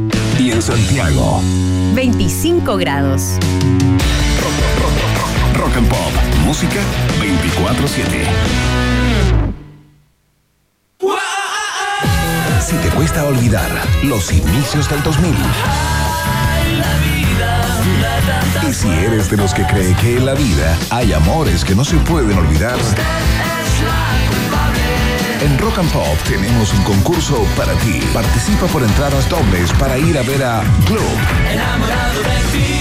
Speaker 7: Y en Santiago.
Speaker 4: 25 grados.
Speaker 7: Rock and Pop. Música 24-7. Si te cuesta olvidar los inicios del 2000. Y si eres de los que cree que en la vida hay amores que no se pueden olvidar. En Rock and Pop tenemos un concurso para ti. Participa por entradas dobles para ir a ver a Globe.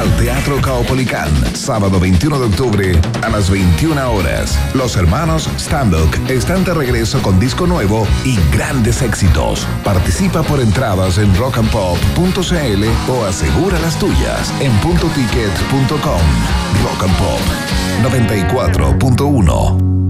Speaker 7: Al Teatro Caupolicán, sábado 21 de octubre a las 21 horas. Los hermanos Stambuk están de regreso con disco nuevo y grandes éxitos. Participa por entradas en rockandpop.cl o asegura las tuyas en puntoticket.com. Rock and Pop 94.1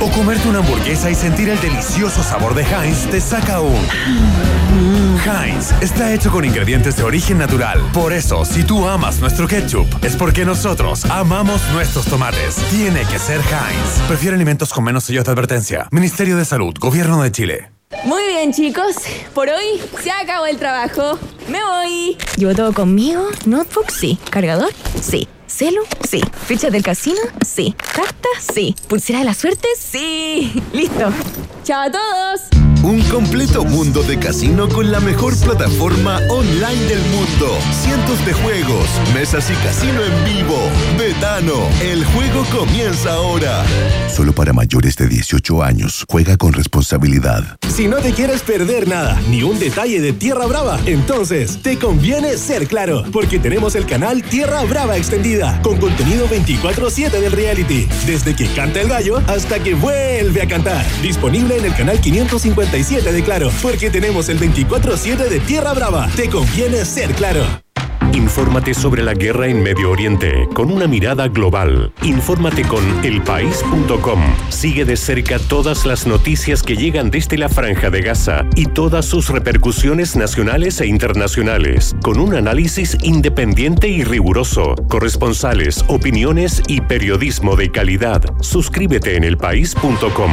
Speaker 10: O comerte una hamburguesa y sentir el delicioso sabor de Heinz te saca un. Heinz está hecho con ingredientes de origen natural. Por eso, si tú amas nuestro ketchup, es porque nosotros amamos nuestros tomates. Tiene que ser Heinz. Prefiere alimentos con menos sellos de advertencia. Ministerio de Salud, Gobierno de Chile.
Speaker 3: Muy bien, chicos. Por hoy se acabó el trabajo. Me voy.
Speaker 4: ¿Llevo todo conmigo? ¿Notebook? Sí. ¿Cargador? Sí. ¿Celu? Sí. ¿Fichas del casino? Sí. ¿Cartas? Sí. ¿Pulsera de la suerte? Sí. Listo.
Speaker 3: Chao a todos.
Speaker 11: Un completo mundo de casino con la mejor plataforma online del mundo. Cientos de juegos, mesas y casino en vivo. Betano, el juego comienza ahora.
Speaker 12: Solo para mayores de 18 años. Juega con responsabilidad.
Speaker 13: Si no te quieres perder nada, ni un detalle de Tierra Brava, entonces te conviene ser claro, porque tenemos el canal Tierra Brava Extendida, con contenido 24-7 del reality, desde que canta el gallo hasta que vuelve a cantar. Disponible en el canal 557 de Claro, porque tenemos el 24-7 de Tierra Brava. Te conviene ser claro.
Speaker 14: Infórmate sobre la guerra en Medio Oriente con una mirada global. Infórmate con elpaís.com. Sigue de cerca todas las noticias que llegan desde la Franja de Gaza y todas sus repercusiones nacionales e internacionales, con un análisis independiente y riguroso, corresponsales, opiniones y periodismo de calidad. Suscríbete en elpaís.com.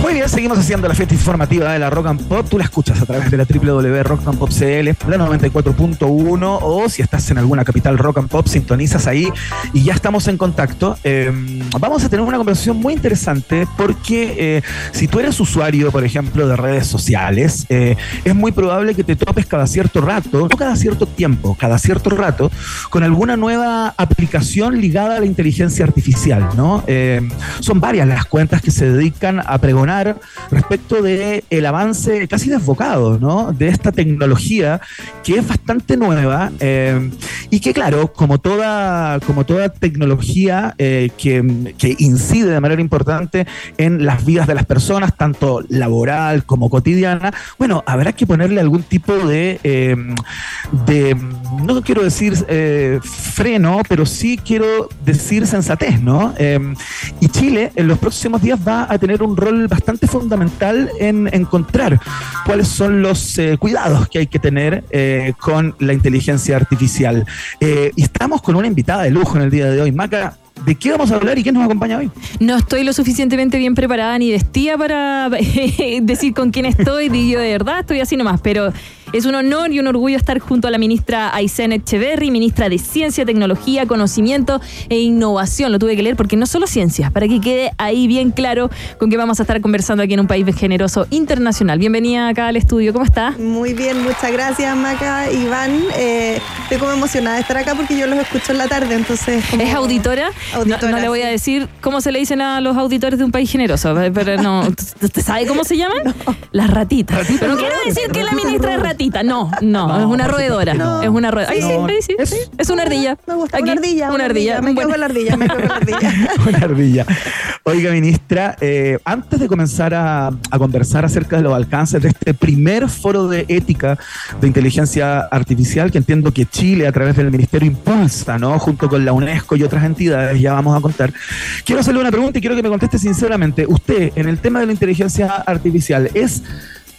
Speaker 8: Muy bien, seguimos haciendo la fiesta informativa de la Rock and Pop. Tú la escuchas a través de la www.rockandpopcl, la 94.1 o si estás en alguna capital Rock and Pop, sintonizas ahí y ya estamos en contacto. Eh, vamos a tener una conversación muy interesante porque eh, si tú eres usuario, por ejemplo, de redes sociales, eh, es muy probable que te topes cada cierto rato, no cada cierto tiempo, cada cierto rato, con alguna nueva aplicación ligada a la inteligencia artificial, ¿no? Eh, son varias las cuentas que se dedican a pregonar respecto de el avance casi desbocado, ¿no? De esta tecnología que es bastante nueva eh, y que, claro, como toda, como toda tecnología eh, que, incide de manera importante en las vidas de las personas, tanto laboral como cotidiana, bueno, habrá que ponerle algún tipo de, eh, de no quiero decir freno, pero sí quiero decir sensatez, ¿no? Y Chile en los próximos días va a tener un rol bastante fundamental en encontrar cuáles son los eh, cuidados que hay que tener eh, con la inteligencia artificial. Eh, y estamos con una invitada de lujo en el día de hoy. Maca, ¿de qué vamos a hablar y quién nos acompaña hoy?
Speaker 6: No estoy lo suficientemente bien preparada ni vestida para decir con quién estoy. Yo de verdad estoy así nomás, pero es un honor y un orgullo estar junto a la ministra Aysén Echeverry, ministra de Ciencia, Tecnología, Conocimiento e Innovación. Lo tuve que leer porque no solo ciencia, para que quede ahí bien claro con qué vamos a estar conversando aquí en un país generoso internacional. Bienvenida acá al estudio, ¿cómo está?
Speaker 15: Muy bien, muchas gracias Maca, Iván. Eh, estoy como emocionada de estar acá porque yo los escucho en la tarde, entonces... como-
Speaker 6: ¿Es auditora?
Speaker 15: Auditora,
Speaker 6: no, no le voy a decir cómo se le dicen a los auditores de un país generoso, pero no. ¿Usted sabe cómo se llaman? Las ratitas. Pero no quiero decir que la ministra es ratita. No, no, es una roedora. Es una roedora. Ay, sí,
Speaker 8: No,
Speaker 6: ahí sí, sí. Es una ardilla.
Speaker 15: Me gusta,
Speaker 6: Aquí,
Speaker 15: una ardilla.
Speaker 6: Una ardilla.
Speaker 15: Me quedo con la ardilla, me quedo con la ardilla.
Speaker 8: Una ardilla. Oiga, ministra, eh, antes de comenzar a, a conversar acerca de los alcances de este primer foro de ética de inteligencia artificial, que entiendo que Chile, a través del Ministerio, impulsa, ¿no? Junto con la UNESCO y otras entidades, ya vamos a contar. Quiero hacerle una pregunta y quiero que me conteste sinceramente. Usted, en el tema de la inteligencia artificial, ¿es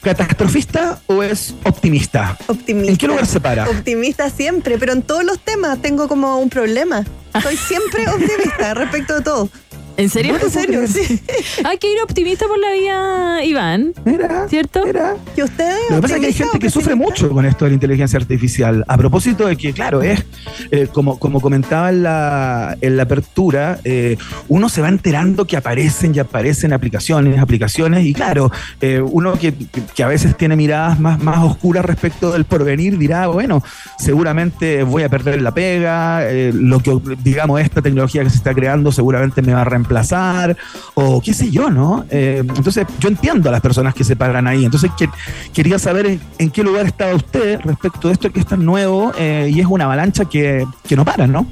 Speaker 8: catastrofista o es optimista?
Speaker 15: Optimista.
Speaker 8: ¿En qué lugar se para?
Speaker 15: Optimista siempre, pero en todos los temas tengo como un problema. Soy siempre optimista respecto de todo.
Speaker 6: ¿En serio?
Speaker 15: En serio, sí.
Speaker 6: Hay que ir optimista por la vía, Iván.
Speaker 8: Mira.
Speaker 6: ¿Cierto?
Speaker 8: Mira.
Speaker 15: ¿Y ustedes?
Speaker 8: Lo que pasa es que hay gente que sufre mucho con esto de la inteligencia artificial. A propósito de que, claro, es eh, como, como comentaba en la, en la apertura, eh, uno se va enterando que aparecen y aparecen aplicaciones, aplicaciones, y claro, eh, uno que, que a veces tiene miradas más, más oscuras respecto del porvenir dirá, bueno, seguramente voy a perder la pega, eh, lo que, digamos, esta tecnología que se está creando seguramente me va a reemplazar, o qué sé yo, ¿no? Eh, entonces, yo entiendo a las personas que se paran ahí. Entonces, que- quería saber en, en qué lugar estaba usted respecto de esto que es tan nuevo eh, y es una avalancha que, que no para, ¿no?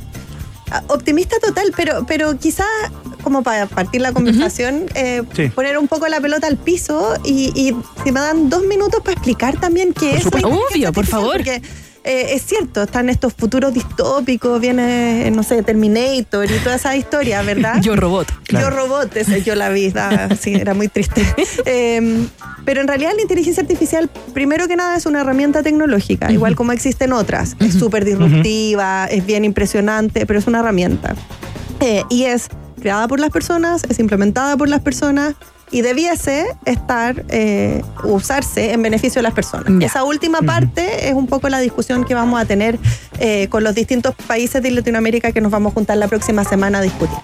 Speaker 15: Ah, Optimista total, pero, pero quizá como para partir la conversación, eh,
Speaker 8: Sí.
Speaker 15: poner un poco la pelota al piso y, y si me dan dos minutos para explicar también qué es.
Speaker 6: Obvio, por favor.
Speaker 15: Porque eh, es cierto, están estos futuros distópicos, viene, no sé, Terminator y toda esa historia, ¿verdad?
Speaker 6: Yo robot.
Speaker 15: Yo robot, ese yo la vi, sí, era muy triste. Eh, pero en realidad la inteligencia artificial, primero que nada, es una herramienta tecnológica, igual como existen otras. Es súper disruptiva, es bien impresionante, pero es una herramienta. Eh, y es creada por las personas, es implementada por las personas y debiese estar, eh, usarse en beneficio de las personas. Esa última parte es un poco la discusión que vamos a tener eh, con los distintos países de Latinoamérica que nos vamos a juntar la próxima semana a discutir.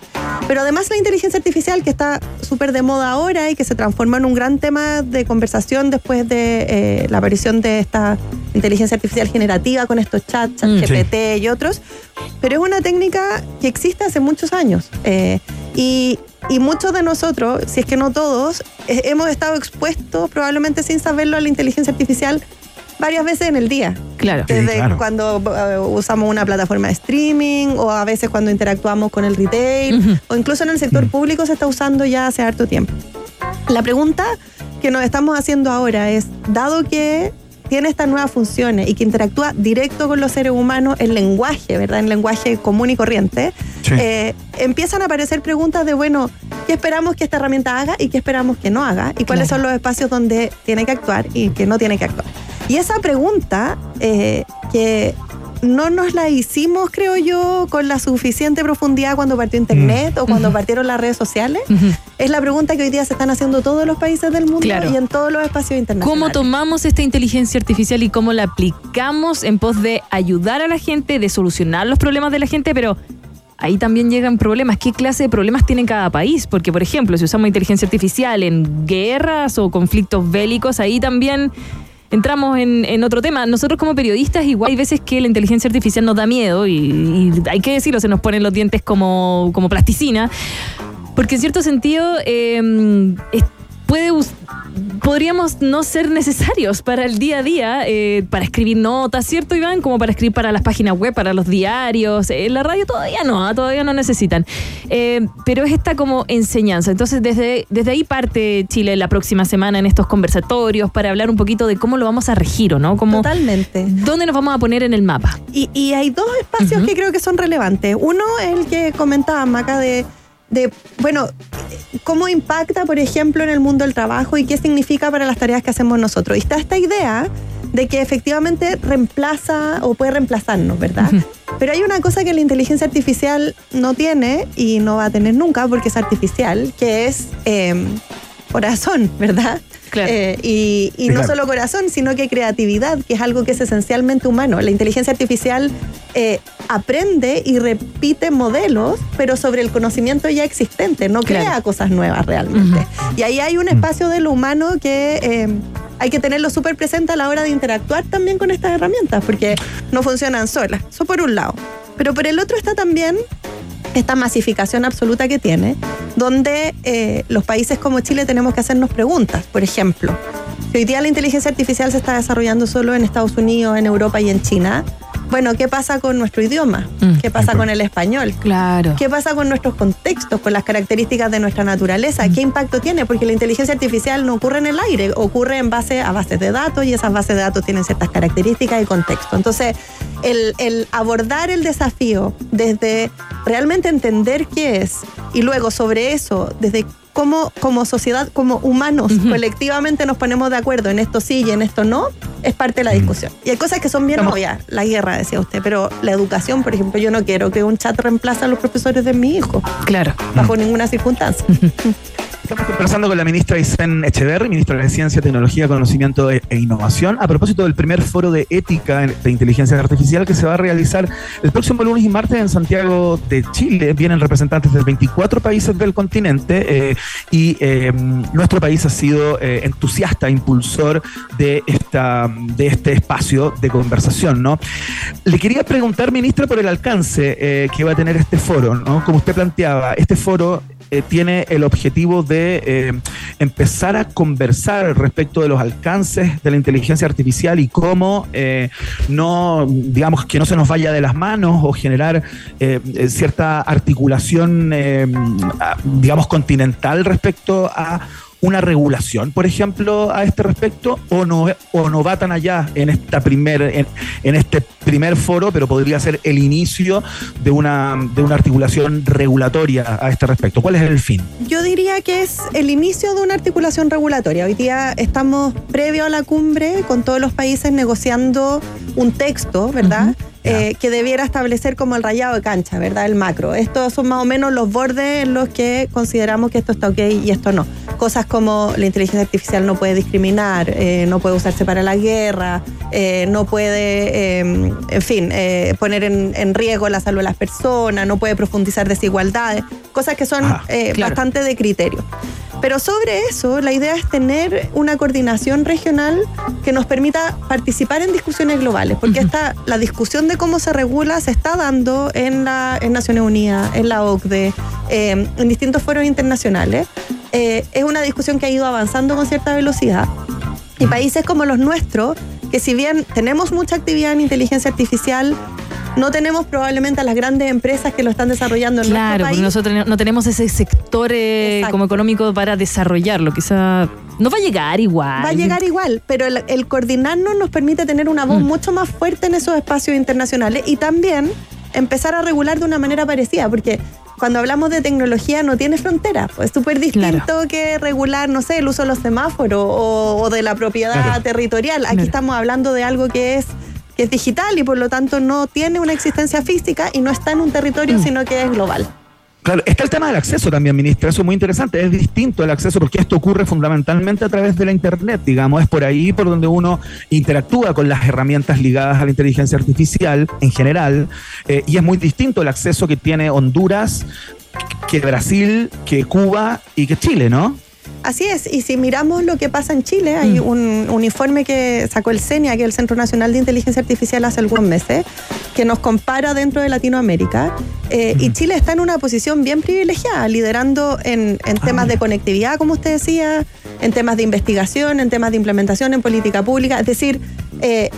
Speaker 15: Pero además la inteligencia artificial que está súper de moda ahora y que se transforma en un gran tema de conversación después de eh, la aparición de esta inteligencia artificial generativa con estos chats,
Speaker 6: Mm,
Speaker 15: GPT y otros, pero es una técnica que existe hace muchos años. eh, y, y muchos de nosotros, si es que no todos, eh, hemos estado expuestos probablemente sin saberlo a la inteligencia artificial varias veces en el día.
Speaker 6: Claro.
Speaker 15: Desde
Speaker 8: claro.
Speaker 15: cuando eh, usamos una plataforma de streaming o a veces cuando interactuamos con el retail o incluso en el sector público se está usando ya hace harto tiempo. La pregunta que nos estamos haciendo ahora es, dado que tiene estas nuevas funciones y que interactúa directo con los seres humanos en lenguaje, ¿verdad? En lenguaje común y corriente,
Speaker 8: Sí.
Speaker 15: eh, empiezan a aparecer preguntas de, bueno, ¿qué esperamos que esta herramienta haga y qué esperamos que no haga? ¿Y cuáles
Speaker 6: Claro.
Speaker 15: son los espacios donde tiene que actuar y que no tiene que actuar? Y esa pregunta eh, que no nos la hicimos, creo yo, con la suficiente profundidad cuando partió Internet o cuando partieron las redes sociales, es la pregunta que hoy día se están haciendo todos los países del mundo
Speaker 6: Claro.
Speaker 15: y en todos los espacios internacionales.
Speaker 6: ¿Cómo tomamos esta inteligencia artificial y cómo la aplicamos en pos de ayudar a la gente, de solucionar los problemas de la gente, pero ahí también llegan problemas. ¿Qué clase de problemas tiene cada país? Porque, por ejemplo, si usamos inteligencia artificial en guerras o conflictos bélicos, ahí también entramos en, otro tema. Nosotros como periodistas, igual hay veces que la inteligencia artificial nos da miedo y, y hay que decirlo, se nos ponen los dientes como, como plasticina. Porque en cierto sentido eh, puede podríamos no ser necesarios para el día a día, eh, para escribir notas, ¿cierto, Iván? Como para escribir para las páginas web, para los diarios. En la radio todavía no, ah, todavía no necesitan. Eh, pero es esta como enseñanza. Entonces, desde, desde ahí parte Chile la próxima semana en estos conversatorios para hablar un poquito de cómo lo vamos a regir, ¿o ¿no? Como,
Speaker 15: Totalmente.
Speaker 6: ¿Dónde nos vamos a poner en el mapa?
Speaker 15: Y, y hay dos espacios que creo que son relevantes. Uno es el que comentaba Maca de, de, bueno, cómo impacta, por ejemplo, en el mundo del trabajo y qué significa para las tareas que hacemos nosotros. Y está esta idea de que efectivamente reemplaza o puede reemplazarnos, ¿verdad? Pero hay una cosa que la inteligencia artificial no tiene y no va a tener nunca porque es artificial, que es eh, corazón, ¿verdad? Eh, y no
Speaker 6: claro.
Speaker 15: solo corazón, sino que creatividad, que es algo que es esencialmente humano. La inteligencia artificial eh, aprende y repite modelos, pero sobre el conocimiento ya existente, no crea cosas nuevas realmente. Y ahí hay un espacio de lo humano que eh, hay que tenerlo súper presente a la hora de interactuar también con estas herramientas, porque no funcionan solas. Eso por un lado. Pero por el otro está también esta masificación absoluta que tiene, donde eh, los países como Chile tenemos que hacernos preguntas. Por ejemplo, si hoy día la inteligencia artificial se está desarrollando solo en Estados Unidos, en Europa y en China, bueno, ¿qué pasa con nuestro idioma? ¿Qué pasa con el español?
Speaker 6: Claro.
Speaker 15: ¿Qué pasa con nuestros contextos, con las características de nuestra naturaleza? ¿Qué impacto tiene? Porque la inteligencia artificial no ocurre en el aire, ocurre en base a bases de datos y esas bases de datos tienen ciertas características y contexto. Entonces, el, el abordar el desafío desde realmente entender qué es y luego sobre eso, desde cómo como sociedad, como humanos, colectivamente nos ponemos de acuerdo en esto sí y en esto no, es parte de la discusión. Y hay cosas que son bien obvias, la guerra, decía usted, pero la educación, por ejemplo, yo no quiero que un chat reemplace a los profesores de mi hijo.
Speaker 6: Claro.
Speaker 15: Bajo ninguna circunstancia.
Speaker 8: Estamos conversando con la ministra Isen Echeverry, ministra de Ciencia, Tecnología, Conocimiento e e Innovación, a propósito del primer foro de ética de inteligencia artificial que se va a realizar el próximo lunes y martes en Santiago de Chile. Vienen representantes de 24 países del continente eh, y eh, nuestro país ha sido eh, entusiasta, impulsor de, esta, de este espacio de conversación. ¿no? Le quería preguntar, ministra, por el alcance eh, que va a tener este foro. ¿no? Como usted planteaba, este foro eh, tiene el objetivo de eh, empezar a conversar respecto de los alcances de la inteligencia artificial y cómo eh, no, digamos, que no se nos vaya de las manos o generar cierta articulación, digamos, continental respecto a una regulación, por ejemplo, a este respecto, o no, o no va tan allá en esta primer, en, en este primer foro, pero podría ser el inicio de una, de una articulación regulatoria a este respecto. ¿Cuál es el fin?
Speaker 15: Yo diría que es el inicio de una articulación regulatoria. Hoy día estamos previo a la cumbre con todos los países negociando un texto, ¿verdad? Eh, que debiera establecer como el rayado de cancha, ¿verdad? El macro. Estos son más o menos los bordes en los que consideramos que esto está ok y esto no. Cosas como la inteligencia artificial no puede discriminar, eh, no puede usarse para la guerra, eh, no puede, eh, en fin, poner en, en riesgo la salud de las personas, no puede profundizar desigualdades, cosas que son bastante de criterio. Pero sobre eso, la idea es tener una coordinación regional que nos permita participar en discusiones globales, porque esta, la discusión de cómo se regula se está dando en, la, en Naciones Unidas, en la OCDE, eh, en distintos foros internacionales. Eh, es una discusión que ha ido avanzando con cierta velocidad. Y países como los nuestros, que si bien tenemos mucha actividad en inteligencia artificial, no tenemos probablemente a las grandes empresas que lo están desarrollando en
Speaker 6: Claro,
Speaker 15: nuestro país.
Speaker 6: nosotros no tenemos ese sector eh, como económico para desarrollarlo. Quizá no va a llegar igual.
Speaker 15: Va a llegar igual, pero el, el coordinarnos nos permite tener una voz mucho más fuerte en esos espacios internacionales y también empezar a regular de una manera parecida, porque cuando hablamos de tecnología no tiene frontera, pues es súper distinto que regular, no sé, el uso de los semáforos o, o de la propiedad
Speaker 8: Claro.
Speaker 15: territorial. Aquí
Speaker 8: Claro.
Speaker 15: estamos hablando de algo que es que es digital y por lo tanto no tiene una existencia física y no está en un territorio, sino que es global.
Speaker 8: Claro, está el tema del acceso también, ministra. Eso es muy interesante. Es distinto el acceso porque esto ocurre fundamentalmente a través de la Internet, digamos. Es por ahí por donde uno interactúa con las herramientas ligadas a la inteligencia artificial en general. Eh, y es muy distinto el acceso que tiene Honduras, que Brasil, que Cuba y que Chile, ¿no?
Speaker 15: Así es, y si miramos lo que pasa en Chile, hay un, un informe que sacó el CENIA, que es el Centro Nacional de Inteligencia Artificial, hace algunos meses, que nos compara dentro de Latinoamérica. eh, Y Chile está en una posición bien privilegiada, liderando en, en temas de conectividad, como usted decía, en temas de investigación, en temas de implementación, en política pública. Es decir, eh,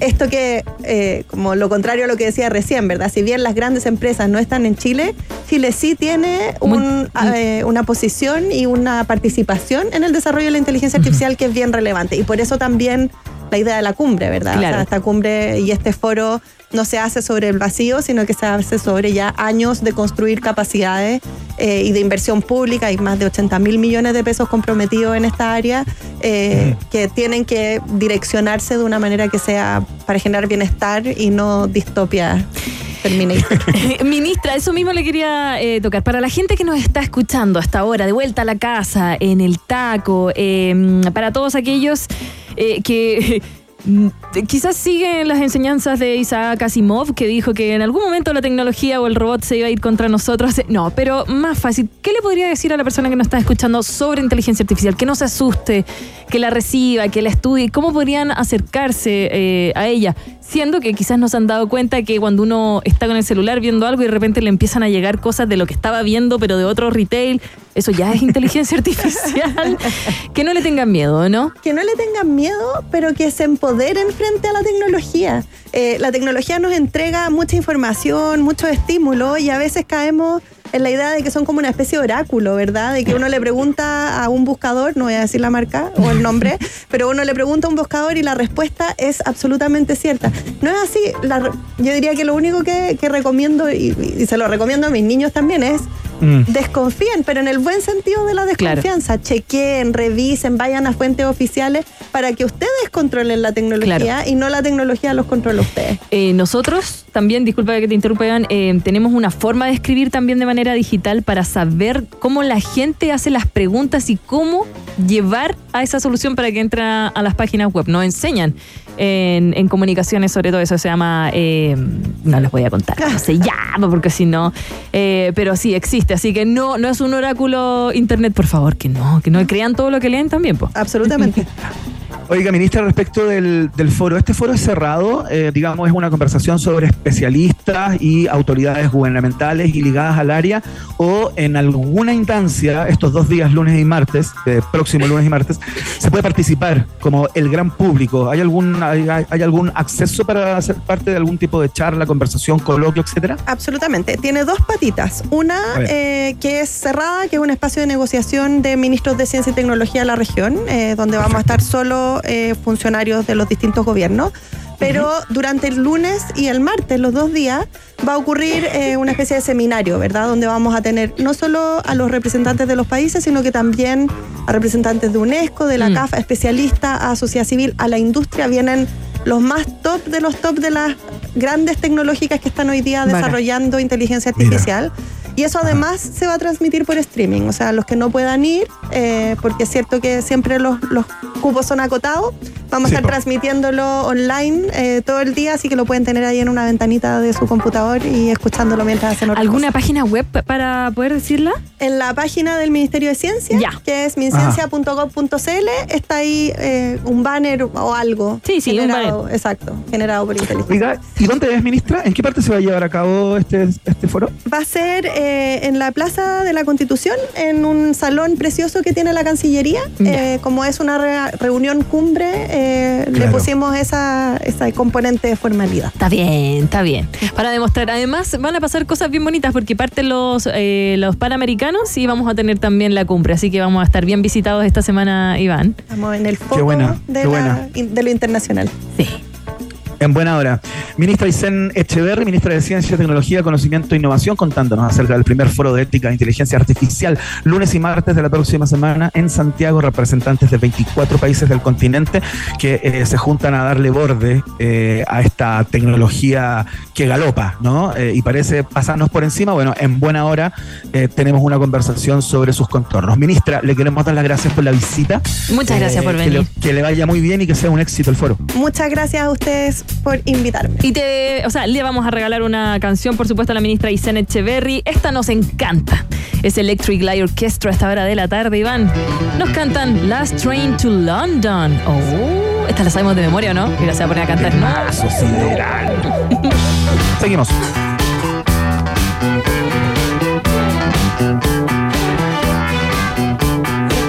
Speaker 15: esto que, eh, como lo contrario a lo que decía recién, ¿verdad? Si bien las grandes empresas no están en Chile, Chile sí tiene un, eh, una posición y una participación en el desarrollo de la inteligencia artificial que es bien relevante. Y por eso también la idea de la cumbre, ¿verdad?
Speaker 6: Claro.
Speaker 15: O sea, esta cumbre y este foro no se hace sobre el vacío, sino que se hace sobre ya años de construir capacidades eh, y de inversión pública. Hay más de 80 mil millones de pesos comprometidos en esta área eh, que tienen que direccionarse de una manera que sea para generar bienestar y no distopia.
Speaker 6: Ministra, eso mismo le quería eh, tocar. Para la gente que nos está escuchando hasta ahora, de vuelta a la casa, en el taco, eh, para todos aquellos eh, que quizás siguen las enseñanzas de Isaac Asimov, que dijo que en algún momento la tecnología o el robot se iba a ir contra nosotros. No, pero más fácil. ¿Qué le podría decir a la persona que nos está escuchando sobre inteligencia artificial? Que no se asuste, que la reciba, que la estudie. ¿Cómo podrían acercarse eh, a ella? Siendo que quizás nos han dado cuenta que cuando uno está con el celular viendo algo y de repente le empiezan a llegar cosas de lo que estaba viendo, pero de otro retail, eso ya es inteligencia artificial. que no le tengan miedo, ¿no?
Speaker 15: que no le tengan miedo, pero que se empoderen frente a la tecnología. Eh, la tecnología nos entrega mucha información, muchos estímulos y a veces caemos en la idea de que son como una especie de oráculo, ¿verdad? De que uno le pregunta a un buscador, no voy a decir la marca o el nombre, pero uno le pregunta a un buscador y la respuesta es absolutamente cierta. No es así. La yo diría que lo único que, que recomiendo, y, y se lo recomiendo a mis niños también, es
Speaker 8: Mm.
Speaker 15: desconfíen, pero en el buen sentido de la desconfianza. Chequeen, revisen, vayan a fuentes oficiales para que ustedes controlen la tecnología
Speaker 6: Claro.
Speaker 15: y no la tecnología los controle a ustedes.
Speaker 6: Eh, nosotros también, disculpa que te interrumpa, Iván, eh, tenemos una forma de escribir también de manera digital para saber cómo la gente hace las preguntas y cómo llevar a esa solución para que entre a, a las páginas web. Nos enseñan en, en comunicaciones sobre todo eso, se llama, eh, no les voy a contar cómo se llama, porque si no, eh, pero sí existe, así que no, no es un oráculo internet, por favor, que no, que no crean todo lo que leen también, pues.
Speaker 15: Absolutamente.
Speaker 8: Oiga, ministra, respecto del, del foro, este foro es cerrado, eh, digamos, es una conversación sobre especialistas y autoridades gubernamentales y ligadas al área, o en alguna instancia, estos dos días, lunes y martes, eh, próximo lunes y martes, se puede participar como el gran público. ¿Hay algún, hay, hay- hay algún acceso para ser parte de algún tipo de charla, conversación, coloquio, etcétera?
Speaker 15: Absolutamente. Tiene dos patitas. Una eh, que es cerrada, que es un espacio de negociación de ministros de ciencia y tecnología de la región, eh, donde vamos a estar solo eh, funcionarios de los distintos gobiernos. Pero durante el lunes y el martes, los dos días, va a ocurrir eh, una especie de seminario, ¿verdad? Donde vamos a tener no solo a los representantes de los países, sino que también a representantes de UNESCO, de la
Speaker 6: Mm.
Speaker 15: CAF, especialistas, a sociedad civil, a la industria. Vienen los más top de los top de las grandes tecnológicas que están hoy día desarrollando inteligencia artificial. Y eso además se va a transmitir por streaming. O sea, los que no puedan ir, eh, porque es cierto que siempre los, los cupos son acotados, vamos
Speaker 8: Sí,
Speaker 15: a estar
Speaker 8: po.
Speaker 15: transmitiéndolo online eh, todo el día, así que lo pueden tener ahí en una ventanita de su computador y escuchándolo mientras hacen otra
Speaker 6: ¿Alguna
Speaker 15: cosa.
Speaker 6: página web para poder decirla?
Speaker 15: En la página del Ministerio de Ciencia, que es minciencia.gov.cl, está ahí eh, un banner o algo.
Speaker 6: Sí, sí, un
Speaker 15: generado, Exacto, generado por inteligencia.
Speaker 8: Oiga, ¿y dónde es, ministra? ¿En qué parte se va a llevar a cabo este, este foro?
Speaker 15: Va a ser eh, en la Plaza de la Constitución, en un salón precioso que tiene la Cancillería. Eh, como es una re- reunión cumbre, eh, le pusimos esa, esa componente de formalidad.
Speaker 6: Está bien, está bien. Para demostrar. Además, van a pasar cosas bien bonitas porque parten los, eh, los panamericanos y vamos a tener también la cumbre. Así que vamos a estar bien visitados esta semana, Iván.
Speaker 15: Estamos en el foco de, de lo internacional.
Speaker 6: Sí.
Speaker 8: En buena hora. Ministra Isen Echeverri, ministra de Ciencia, Tecnología, Conocimiento e Innovación, contándonos acerca del primer foro de ética e inteligencia artificial, lunes y martes de la próxima semana en Santiago, representantes de 24 países del continente que eh, se juntan a darle borde eh, a esta tecnología que galopa, ¿no? Eh, y parece pasarnos por encima. Bueno, en buena hora eh, tenemos una conversación sobre sus contornos. Ministra, le queremos dar las gracias por la visita.
Speaker 6: Muchas gracias por
Speaker 8: que
Speaker 6: venir.
Speaker 8: le- que le vaya muy bien y que sea un éxito el foro.
Speaker 15: Muchas gracias a ustedes por invitarme.
Speaker 6: Y te, o sea, le vamos a regalar una canción, por supuesto, a la ministra Isene Echeverry. Esta nos encanta. Es Electric Light Orchestra a esta hora de la tarde, Iván. Nos cantan Last Train to London. Oh, esta la sabemos de memoria, ¿o no? Mira, se va a poner a cantar. No.
Speaker 8: Seguimos.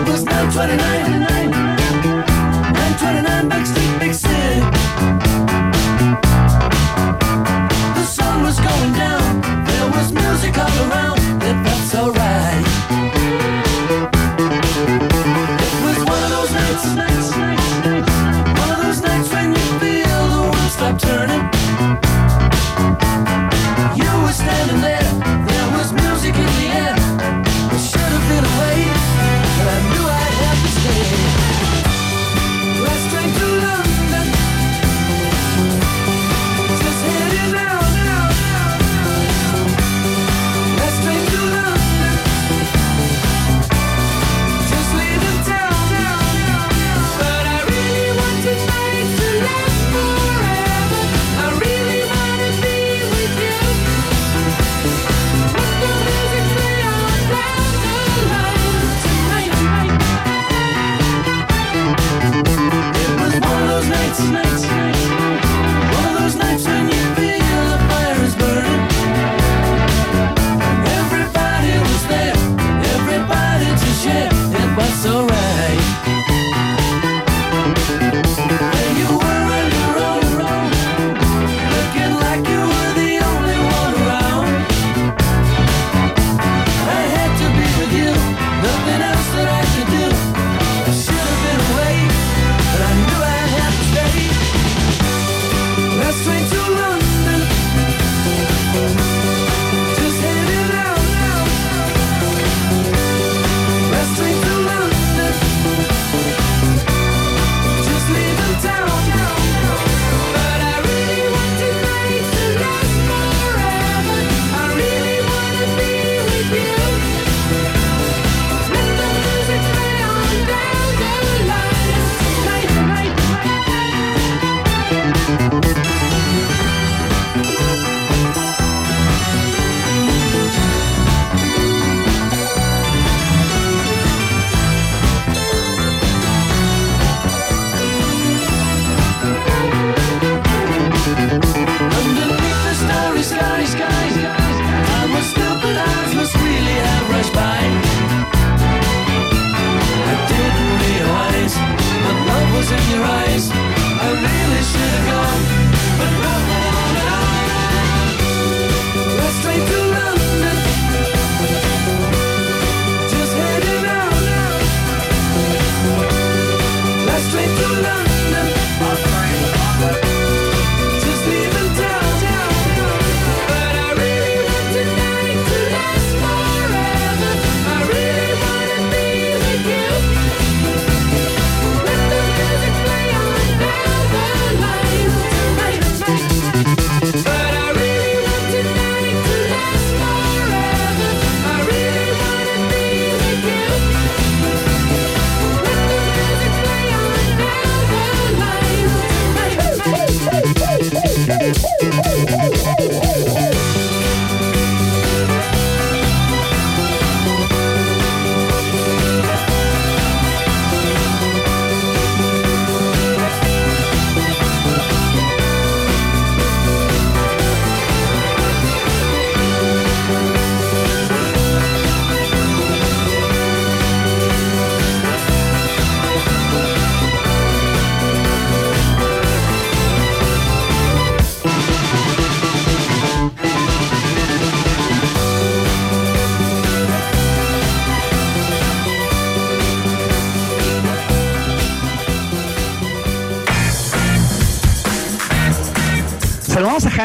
Speaker 16: It was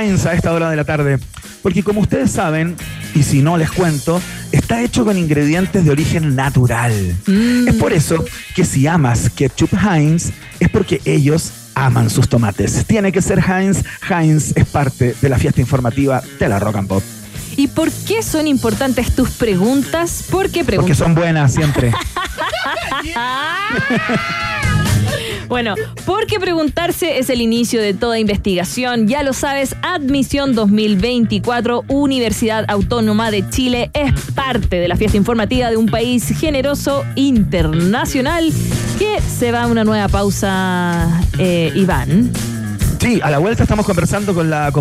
Speaker 8: Saludamos a esta hora de la tarde, porque como ustedes saben, y si no les cuento, está hecho con ingredientes de origen natural. Es por eso que si amas ketchup Heinz, es porque ellos aman sus tomates. Tiene que ser Heinz. Heinz es parte de la fiesta informativa de la Rock and Pop.
Speaker 6: ¿Y por qué son importantes tus preguntas? ¿Por qué
Speaker 8: Porque
Speaker 6: preguntas?
Speaker 8: son buenas siempre.
Speaker 6: Bueno, porque preguntarse es el inicio de toda investigación. Ya lo sabes, Admisión 2024, Universidad Autónoma de Chile, es parte de la fiesta informativa de un país generoso internacional que se va a una nueva pausa, eh, Iván.
Speaker 8: Sí, a la vuelta estamos conversando con la